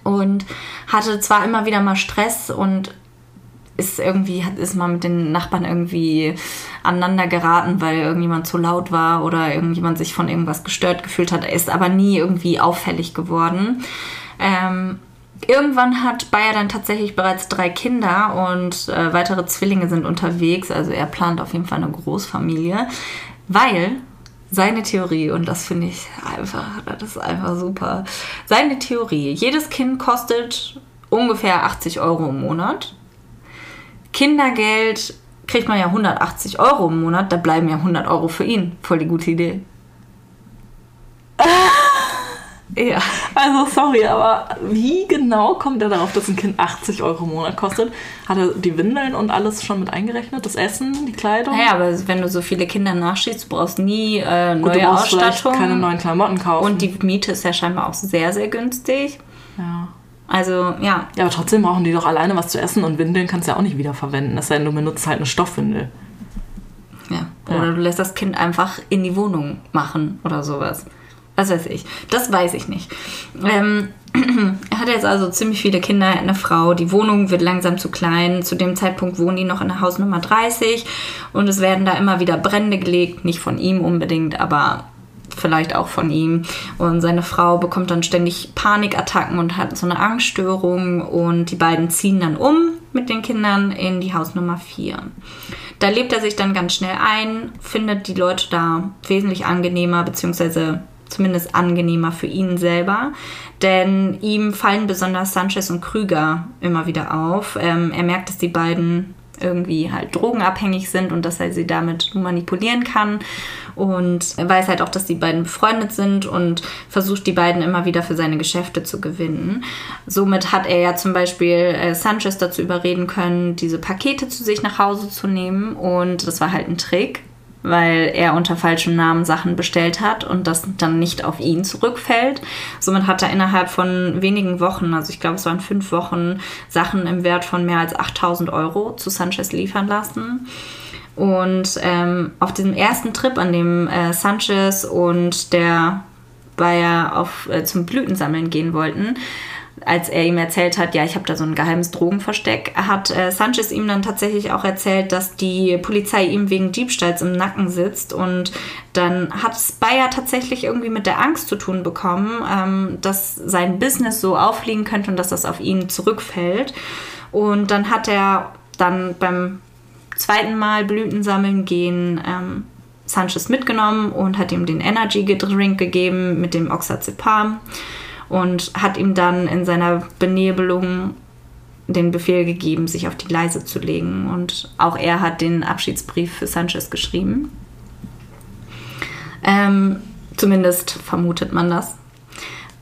und hatte zwar immer wieder mal Stress und ist irgendwie, ist mal mit den Nachbarn irgendwie aneinander geraten, weil irgendjemand zu laut war oder irgendjemand sich von irgendwas gestört gefühlt hat. Ist aber nie irgendwie auffällig geworden. Ähm, irgendwann hat Bayer dann tatsächlich bereits drei Kinder und äh, weitere Zwillinge sind unterwegs. Also er plant auf jeden Fall eine Großfamilie, weil seine Theorie, und das finde ich einfach, das ist einfach super. Seine Theorie, jedes Kind kostet ungefähr 80 Euro im Monat. Kindergeld kriegt man ja 180 Euro im Monat, da bleiben ja 100 Euro für ihn. Voll die gute Idee. ja. Also sorry, aber wie genau kommt er darauf, dass ein Kind 80 Euro im Monat kostet? Hat er die Windeln und alles schon mit eingerechnet? Das Essen, die Kleidung? Naja, aber wenn du so viele Kinder nachschießt, du brauchst nie äh, Gut, neue du brauchst Ausstattung. keine neuen Klamotten kaufen. und die Miete ist ja scheinbar auch sehr, sehr günstig. ja. Also, ja. ja, aber trotzdem brauchen die doch alleine was zu essen und Windeln kannst du ja auch nicht wiederverwenden. Es sei denn, du benutzt halt eine Stoffwindel. ja. Oder du lässt das Kind einfach in die Wohnung machen oder sowas. Was weiß ich. Das weiß ich nicht. Ähm, er hat jetzt also ziemlich viele Kinder, er eine Frau. Die Wohnung wird langsam zu klein. Zu dem Zeitpunkt wohnen die noch in der Hausnummer 30 und es werden da immer wieder Brände gelegt. Nicht von ihm unbedingt, aber vielleicht auch von ihm. Und seine Frau bekommt dann ständig Panikattacken und hat so eine Angststörung. Und die beiden ziehen dann um mit den Kindern in die Hausnummer 4. Da lebt er sich dann ganz schnell ein, findet die Leute da wesentlich angenehmer, beziehungsweise zumindest angenehmer für ihn selber. Denn ihm fallen besonders Sanchez und Krüger immer wieder auf. Ähm, er merkt, dass die beiden irgendwie halt drogenabhängig sind und dass er sie damit manipulieren kann. Und er weiß halt auch, dass die beiden befreundet sind und versucht die beiden immer wieder für seine Geschäfte zu gewinnen. Somit hat er ja zum Beispiel äh, Sanchez dazu überreden können, diese Pakete zu sich nach Hause zu nehmen. Und das war halt ein Trick weil er unter falschem Namen Sachen bestellt hat und das dann nicht auf ihn zurückfällt. Somit hat er innerhalb von wenigen Wochen, also ich glaube es waren fünf Wochen, Sachen im Wert von mehr als 8000 Euro zu Sanchez liefern lassen. Und ähm, auf diesem ersten Trip, an dem äh, Sanchez und der Bayer auf, äh, zum Blütensammeln gehen wollten, als er ihm erzählt hat, ja, ich habe da so ein geheimes Drogenversteck, hat äh, Sanchez ihm dann tatsächlich auch erzählt, dass die Polizei ihm wegen Diebstahls im Nacken sitzt. Und dann hat Bayer tatsächlich irgendwie mit der Angst zu tun bekommen, ähm, dass sein Business so auffliegen könnte und dass das auf ihn zurückfällt. Und dann hat er dann beim zweiten Mal Blüten sammeln gehen ähm, Sanchez mitgenommen und hat ihm den Energy Drink gegeben mit dem Oxazepam und hat ihm dann in seiner Benebelung den Befehl gegeben, sich auf die Gleise zu legen. Und auch er hat den Abschiedsbrief für Sanchez geschrieben. Ähm, zumindest vermutet man das.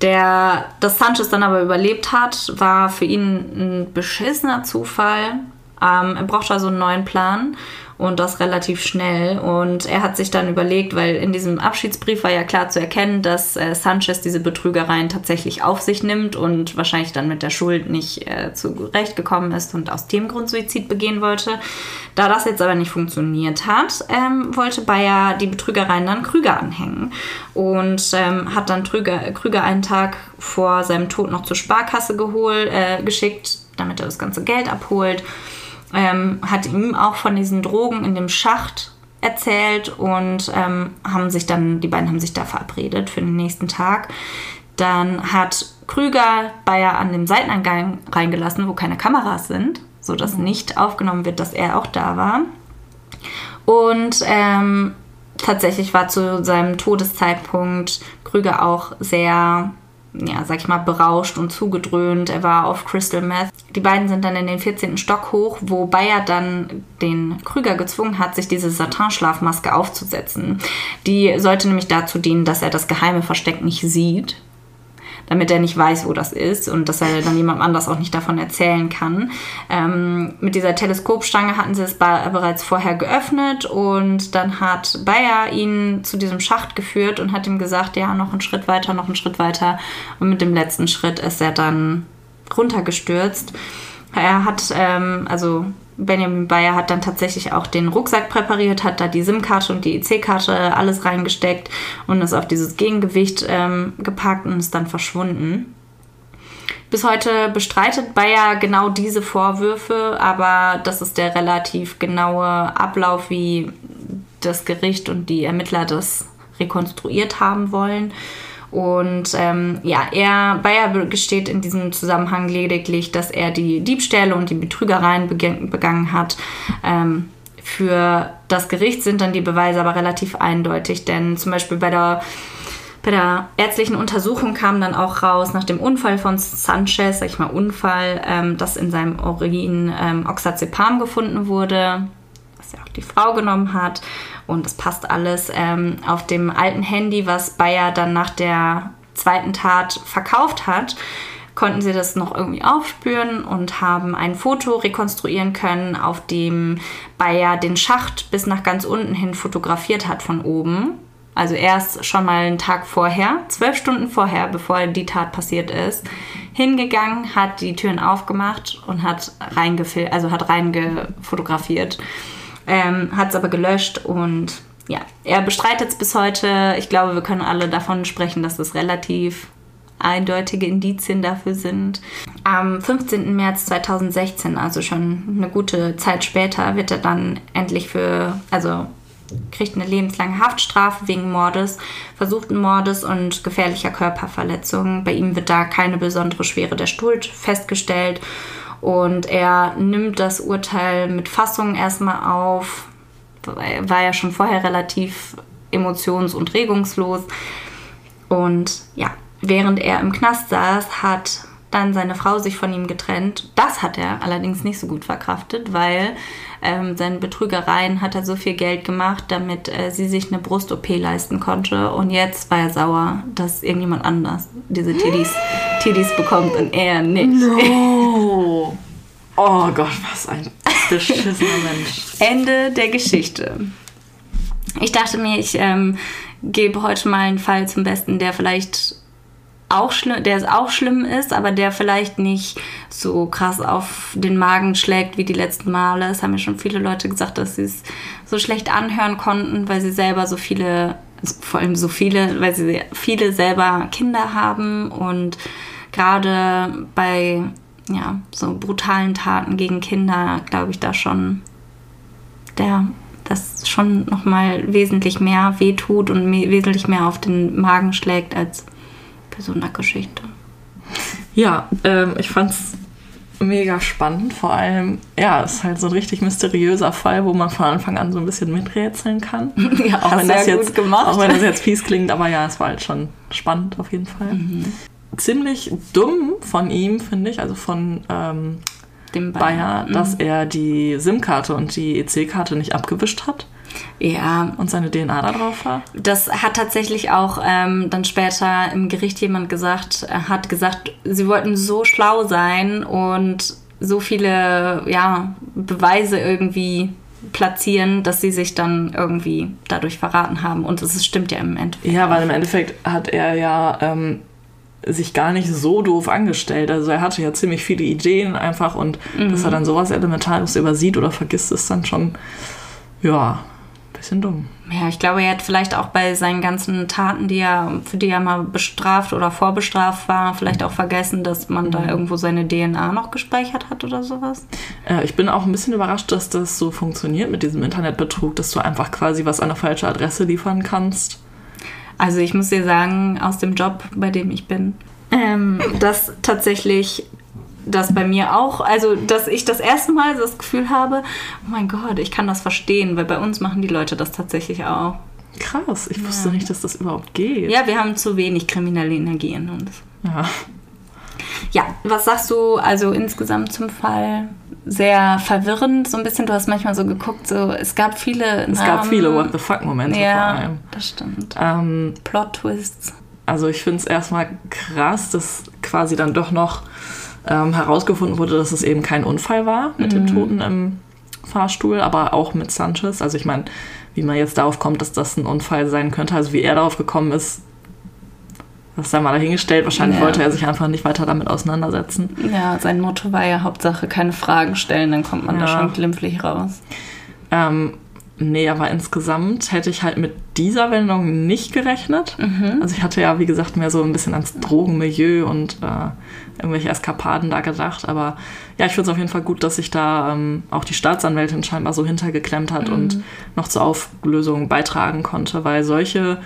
Der, dass Sanchez dann aber überlebt hat, war für ihn ein beschissener Zufall. Ähm, er braucht also einen neuen Plan und das relativ schnell. Und er hat sich dann überlegt, weil in diesem Abschiedsbrief war ja klar zu erkennen, dass äh, Sanchez diese Betrügereien tatsächlich auf sich nimmt und wahrscheinlich dann mit der Schuld nicht äh, zurechtgekommen ist und aus dem Grund Suizid begehen wollte. Da das jetzt aber nicht funktioniert hat, ähm, wollte Bayer die Betrügereien dann Krüger anhängen und ähm, hat dann Krüger, Krüger einen Tag vor seinem Tod noch zur Sparkasse geholt, äh, geschickt, damit er das ganze Geld abholt ähm, hat ihm auch von diesen Drogen in dem Schacht erzählt und ähm, haben sich dann, die beiden haben sich da verabredet für den nächsten Tag. Dann hat Krüger Bayer an dem Seiteneingang reingelassen, wo keine Kameras sind, sodass mhm. nicht aufgenommen wird, dass er auch da war. Und ähm, tatsächlich war zu seinem Todeszeitpunkt Krüger auch sehr ja, sag ich mal, berauscht und zugedröhnt. Er war auf Crystal Meth. Die beiden sind dann in den 14. Stock hoch, wo Bayer dann den Krüger gezwungen hat, sich diese Satin-Schlafmaske aufzusetzen. Die sollte nämlich dazu dienen, dass er das geheime Versteck nicht sieht damit er nicht weiß, wo das ist und dass er dann jemand anders auch nicht davon erzählen kann. Ähm, mit dieser Teleskopstange hatten sie es bereits vorher geöffnet und dann hat Bayer ihn zu diesem Schacht geführt und hat ihm gesagt, ja, noch einen Schritt weiter, noch einen Schritt weiter. Und mit dem letzten Schritt ist er dann runtergestürzt. Er hat, ähm, also Benjamin Bayer hat dann tatsächlich auch den Rucksack präpariert, hat da die SIM-Karte und die EC-Karte alles reingesteckt und ist auf dieses Gegengewicht ähm, gepackt und ist dann verschwunden. Bis heute bestreitet Bayer genau diese Vorwürfe, aber das ist der relativ genaue Ablauf, wie das Gericht und die Ermittler das rekonstruiert haben wollen. Und ähm, ja, er, Bayer gesteht in diesem Zusammenhang lediglich, dass er die Diebstähle und die Betrügereien begangen hat. Ähm, für das Gericht sind dann die Beweise aber relativ eindeutig, denn zum Beispiel bei der bei der ärztlichen Untersuchung kam dann auch raus, nach dem Unfall von Sanchez, sag ich mal Unfall, ähm, dass in seinem Urin ähm, Oxazepam gefunden wurde, ja auch die Frau genommen hat und es passt alles. Ähm, auf dem alten Handy, was Bayer dann nach der zweiten Tat verkauft hat, konnten sie das noch irgendwie aufspüren und haben ein Foto rekonstruieren können, auf dem Bayer den Schacht bis nach ganz unten hin fotografiert hat von oben. Also erst schon mal einen Tag vorher, zwölf Stunden vorher, bevor die Tat passiert ist, hingegangen, hat die Türen aufgemacht und hat reingefilmt, also hat reingefotografiert ähm, hat es aber gelöscht und ja, er bestreitet es bis heute. Ich glaube, wir können alle davon sprechen, dass es relativ eindeutige Indizien dafür sind. Am 15. März 2016, also schon eine gute Zeit später, wird er dann endlich für, also kriegt eine lebenslange Haftstrafe wegen Mordes, versuchten Mordes und gefährlicher Körperverletzung. Bei ihm wird da keine besondere Schwere der Schuld festgestellt und er nimmt das Urteil mit Fassung erstmal auf, war ja schon vorher relativ emotions- und regungslos. Und ja, während er im Knast saß, hat dann seine Frau sich von ihm getrennt. Das hat er allerdings nicht so gut verkraftet, weil ähm, seinen Betrügereien hat er so viel Geld gemacht, damit äh, sie sich eine Brust-OP leisten konnte. Und jetzt war er sauer, dass irgendjemand anders diese Tiddies, Tiddies bekommt und er nicht. No. Oh Gott, was ein beschissener Mensch. Ende der Geschichte. Ich dachte mir, ich ähm, gebe heute mal einen Fall zum Besten, der vielleicht auch schlimm, der es auch schlimm ist, aber der vielleicht nicht so krass auf den Magen schlägt wie die letzten Male. Es haben mir schon viele Leute gesagt, dass sie es so schlecht anhören konnten, weil sie selber so viele, vor allem so viele, weil sie viele selber Kinder haben und gerade bei ja, so brutalen Taten gegen Kinder, glaube ich, da schon der das schon nochmal wesentlich mehr wehtut und wesentlich mehr auf den Magen schlägt als so einer Geschichte. Ja, ähm, ich fand's mega spannend. Vor allem, ja, es ist halt so ein richtig mysteriöser Fall, wo man von Anfang an so ein bisschen miträtseln kann. ja, auch wenn das jetzt gemacht. Auch wenn das jetzt fies klingt, aber ja, es war halt schon spannend auf jeden Fall. Mhm. Ziemlich dumm von ihm, finde ich, also von ähm, dem Bayer, Bayer mhm. dass er die SIM-Karte und die EC-Karte nicht abgewischt hat. Ja. Und seine DNA da drauf war? Das hat tatsächlich auch ähm, dann später im Gericht jemand gesagt, hat gesagt, sie wollten so schlau sein und so viele ja, Beweise irgendwie platzieren, dass sie sich dann irgendwie dadurch verraten haben. Und es stimmt ja im Endeffekt. Ja, weil im Endeffekt hat er ja ähm, sich gar nicht so doof angestellt. Also er hatte ja ziemlich viele Ideen einfach und dass er dann sowas Elementares übersieht oder vergisst, ist dann schon, ja, bisschen dumm. Ja, ich glaube, er hat vielleicht auch bei seinen ganzen Taten, die er, für die er mal bestraft oder vorbestraft war, vielleicht auch vergessen, dass man da irgendwo seine DNA noch gespeichert hat oder sowas. Äh, ich bin auch ein bisschen überrascht, dass das so funktioniert mit diesem Internetbetrug, dass du einfach quasi was an eine falsche Adresse liefern kannst. Also ich muss dir sagen, aus dem Job, bei dem ich bin, ähm, dass tatsächlich das bei mir auch, also dass ich das erste Mal so das Gefühl habe, oh mein Gott, ich kann das verstehen, weil bei uns machen die Leute das tatsächlich auch. Krass, ich wusste nicht, dass das überhaupt geht. Ja, wir haben zu wenig kriminelle Energie in uns. Ja. Ja, was sagst du also insgesamt zum Fall? Sehr verwirrend, so ein bisschen. Du hast manchmal so geguckt, so es gab viele. Es gab viele What the fuck-Momente vor Ja, allem. das stimmt. Ähm, Plot-Twists. Also ich finde es erstmal krass, dass quasi dann doch noch ähm, herausgefunden wurde, dass es eben kein Unfall war mit dem Toten im Fahrstuhl, aber auch mit Sanchez. Also ich meine, wie man jetzt darauf kommt, dass das ein Unfall sein könnte, also wie er darauf gekommen ist, das sei mal dahingestellt. Wahrscheinlich Ja. wollte er sich einfach nicht weiter damit auseinandersetzen. Ja, sein Motto war ja Hauptsache keine Fragen stellen, dann kommt man da Ja. schon glimpflich raus. Ähm, nee, aber insgesamt hätte ich halt mit dieser Wendung nicht gerechnet. Also ich hatte ja, wie gesagt, mehr so ein bisschen ans Drogenmilieu und äh, irgendwelche Eskapaden da gedacht. Aber ja, ich finde es auf jeden Fall gut, dass sich da ähm, auch die Staatsanwältin scheinbar so hintergeklemmt hat und noch zur Auflösung beitragen konnte, weil solche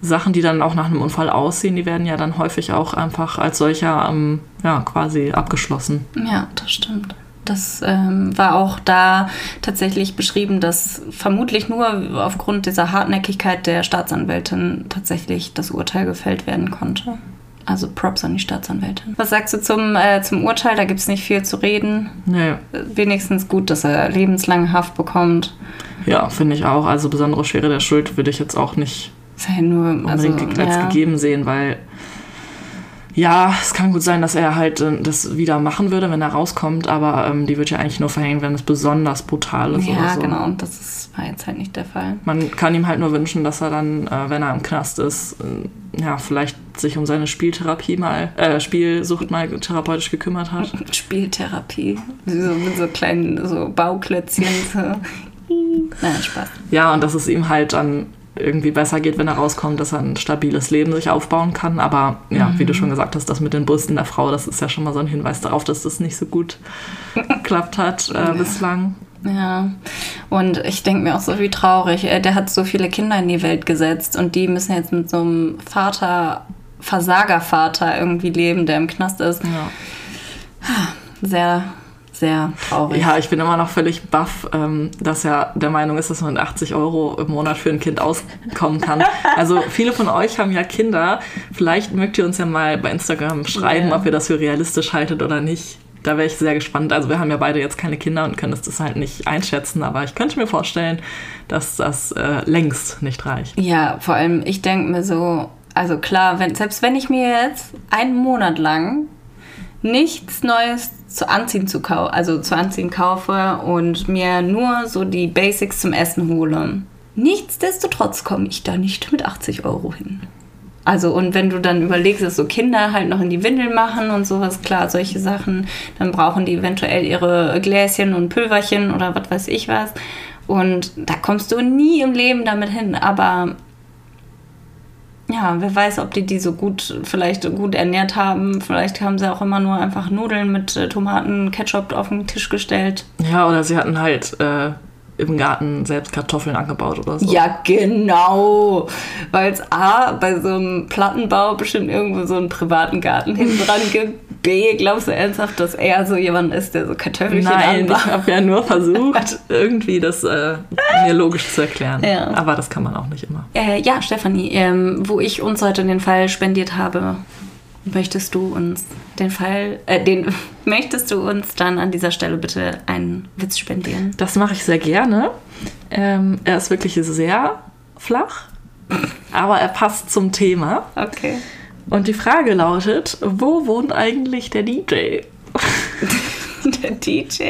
Sachen, die dann auch nach einem Unfall aussehen, die werden ja dann häufig auch einfach als solcher ähm, ja, quasi abgeschlossen. Ja, das stimmt. Das ähm, war auch da tatsächlich beschrieben, dass vermutlich nur aufgrund dieser Hartnäckigkeit der Staatsanwältin tatsächlich das Urteil gefällt werden konnte. Also Props an die Staatsanwältin. Was sagst du zum, äh, zum Urteil? Da gibt es nicht viel zu reden. Nee, Wenigstens gut, dass er lebenslange Haft bekommt. ja, finde ich auch. Also besondere Schwere der Schuld würde ich jetzt auch nicht ja nur, also, unbedingt als ja. gegeben sehen, weil ja, es kann gut sein, dass er halt äh, das wieder machen würde, wenn er rauskommt, aber ähm, die wird ja eigentlich nur verhängen, wenn es besonders brutal ist oder Ja, so. genau. Und das ist, war jetzt halt nicht der Fall. Man kann ihm halt nur wünschen, dass er dann, äh, wenn er im Knast ist, äh, ja, vielleicht sich um seine Spieltherapie mal, äh, Spielsucht mal therapeutisch gekümmert hat. Spieltherapie. So, mit so kleinen so Bauklötzchen. So. Nein, Spaß. Ja, und dass es ihm halt dann irgendwie besser geht, wenn er rauskommt, dass er ein stabiles Leben sich aufbauen kann. Aber ja, wie du schon gesagt hast, das mit den Brüsten der Frau, das ist ja schon mal so ein Hinweis darauf, dass das nicht so gut geklappt hat äh, bislang. Ja, und ich denke mir auch so, wie traurig. Äh, Der hat so viele Kinder in die Welt gesetzt und die müssen jetzt mit so einem Vater, Versagervater irgendwie leben, der im Knast ist. Ja. Sehr, sehr traurig. Ja, ich bin immer noch völlig baff, ähm, dass er der Meinung ist, dass man mit 80 Euro im Monat für ein Kind auskommen kann. Also viele von euch haben ja Kinder. Vielleicht mögt ihr uns ja mal bei Instagram schreiben, Ja. ob ihr das für realistisch haltet oder nicht. Da wäre ich sehr gespannt. Also wir haben ja beide jetzt keine Kinder und können das halt nicht einschätzen, aber ich könnte mir vorstellen, dass das äh, längst nicht reicht. Ja, vor allem, ich denke mir so, also klar, wenn, selbst wenn ich mir jetzt einen Monat lang nichts Neues zu anziehen zu kau also zu anziehen kaufe und mir nur so die Basics zum Essen hole. Nichtsdestotrotz komme ich da nicht mit 80 Euro hin. Also und wenn du dann überlegst, dass so Kinder halt noch in die Windel machen und sowas, klar, solche Sachen, dann brauchen die eventuell ihre Gläschen und Pülverchen oder was weiß ich was. Und da kommst du nie im Leben damit hin. Aber ja, wer weiß, ob die die so gut, vielleicht gut ernährt haben. Vielleicht haben sie auch immer nur einfach Nudeln mit äh, Tomaten, Ketchup auf den Tisch gestellt. Ja, oder sie hatten halt äh, im Garten selbst Kartoffeln angebaut oder so. Ja, genau. Weil es A, bei so einem Plattenbau bestimmt irgendwo so einen privaten Garten hinten dran gibt. B, glaubst du ernsthaft, dass er so jemand ist, der so Kartoffelchen Nein, ich anbaut? habe ja nur versucht, irgendwie das äh, mir logisch zu erklären. Ja. Aber das kann man auch nicht immer. Äh, ja, Stefanie, ähm, wo ich uns heute den Fall spendiert habe, möchtest du uns den Fall, äh, den, möchtest du uns dann an dieser Stelle bitte einen Witz spendieren? Das mache ich sehr gerne. Ähm, er ist wirklich sehr flach, aber er passt zum Thema. Okay. Und die Frage lautet, wo wohnt eigentlich der DJ? Der DJ?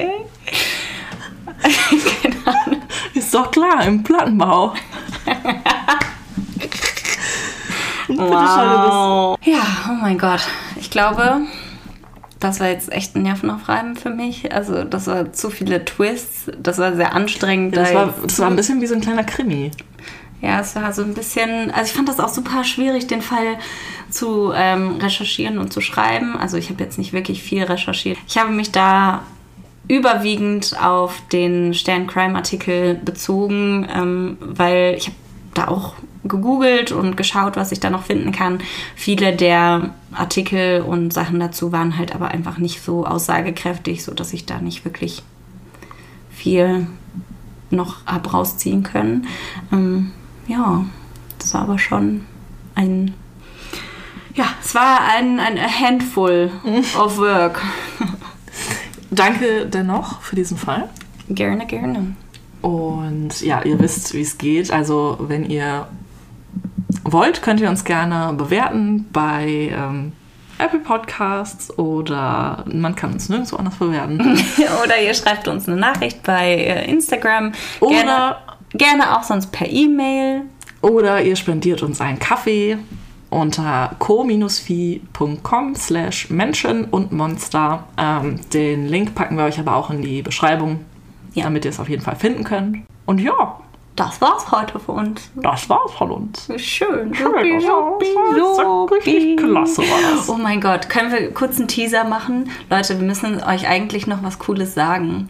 Ist doch klar, im Plattenbau. Wow. Ja, oh mein Gott. Ich glaube, das war jetzt echt ein Nervenaufreiben für mich. Also, das war zu viele Twists. Das war sehr anstrengend. Das da war, das war ein bisschen wie so ein kleiner Krimi. Ja, es war so ein bisschen, also ich fand das auch super schwierig, den Fall zu ähm, recherchieren und zu schreiben. Also ich habe jetzt nicht wirklich viel recherchiert. Ich habe mich da überwiegend auf den Stern Crime Artikel bezogen, ähm, weil ich habe da auch gegoogelt und geschaut, was ich da noch finden kann. Viele der Artikel und Sachen dazu waren halt aber einfach nicht so aussagekräftig, so dass ich da nicht wirklich viel noch hab rausziehen können. Ähm, ja, das war aber schon ein. Ja, es war ein, ein handful of work. Danke dennoch für diesen Fall. Gerne, gerne. Und ja, ihr wisst, wie es geht. Also, wenn ihr wollt, könnt ihr uns gerne bewerten bei ähm, Apple Podcasts oder man kann uns nirgendwo anders bewerten. Oder ihr schreibt uns eine Nachricht bei äh, Instagram. Oder- gerne, gerne auch sonst per E-Mail. Oder ihr spendiert uns einen Kaffee unter co-fi.com slash Menschen und Monster. Ähm, den Link packen wir euch aber auch in die Beschreibung, Ja. damit ihr es auf jeden Fall finden könnt. Und ja, Das war's heute für uns. das war's von uns. Schön. Schön, das war richtig klasse war das. Oh mein Gott, können wir kurz einen Teaser machen? Leute, wir müssen euch eigentlich noch was Cooles sagen.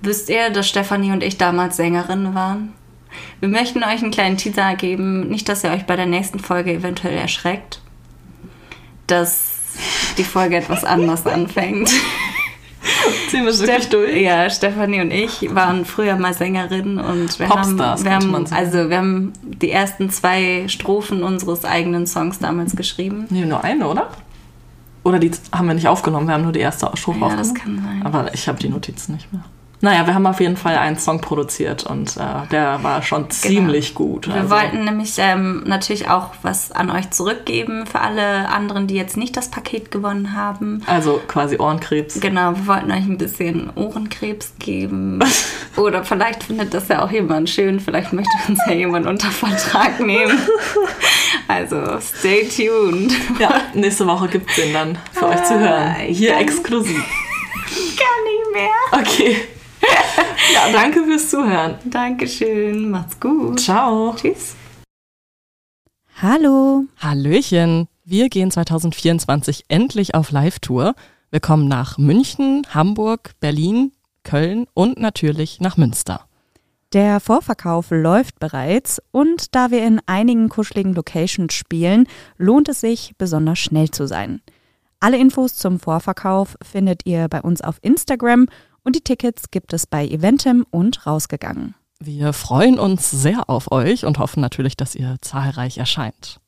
Wisst ihr, dass Stefanie und ich damals Sängerinnen waren? Wir möchten euch einen kleinen Teaser geben. Nicht, dass ihr euch bei der nächsten Folge eventuell erschreckt, dass die Folge etwas anders anfängt. Ziehen wir wirklich durch. Ja, Stefanie und ich waren früher mal Sängerinnen und wir Popstars, haben, wir haben also wir haben die ersten zwei Strophen unseres eigenen Songs damals geschrieben. Nee, nur eine, oder? Oder die haben wir nicht aufgenommen, wir haben nur die erste Strophe Ja, aufgenommen. das kann sein. Aber ich habe die Notizen nicht mehr. Naja, wir haben auf jeden Fall einen Song produziert und äh, der war schon ziemlich gut. Genau. Wir also. wollten nämlich ähm, natürlich auch was an euch zurückgeben für alle anderen, die jetzt nicht das Paket gewonnen haben. Also quasi Ohrenkrebs. Genau, wir wollten euch ein bisschen Ohrenkrebs geben. Oder vielleicht findet das ja auch jemand schön. Vielleicht möchte uns ja jemand unter Vertrag nehmen. Also stay tuned. Ja, nächste Woche gibt es den dann für euch zu hören. Ich Hier exklusiv. Gar nicht mehr. Okay. Ja, danke fürs Zuhören. Dankeschön. Macht's gut. Ciao. Tschüss. Hallo. Hallöchen! Wir gehen 2024 endlich auf Live-Tour. Wir kommen nach München, Hamburg, Berlin, Köln und natürlich nach Münster. Der Vorverkauf läuft bereits und da wir in einigen kuscheligen Locations spielen, lohnt es sich, besonders schnell zu sein. Alle Infos zum Vorverkauf findet ihr bei uns auf Instagram und die Tickets gibt es bei Eventim und rausgegangen. Wir freuen uns sehr auf euch und hoffen natürlich, dass ihr zahlreich erscheint.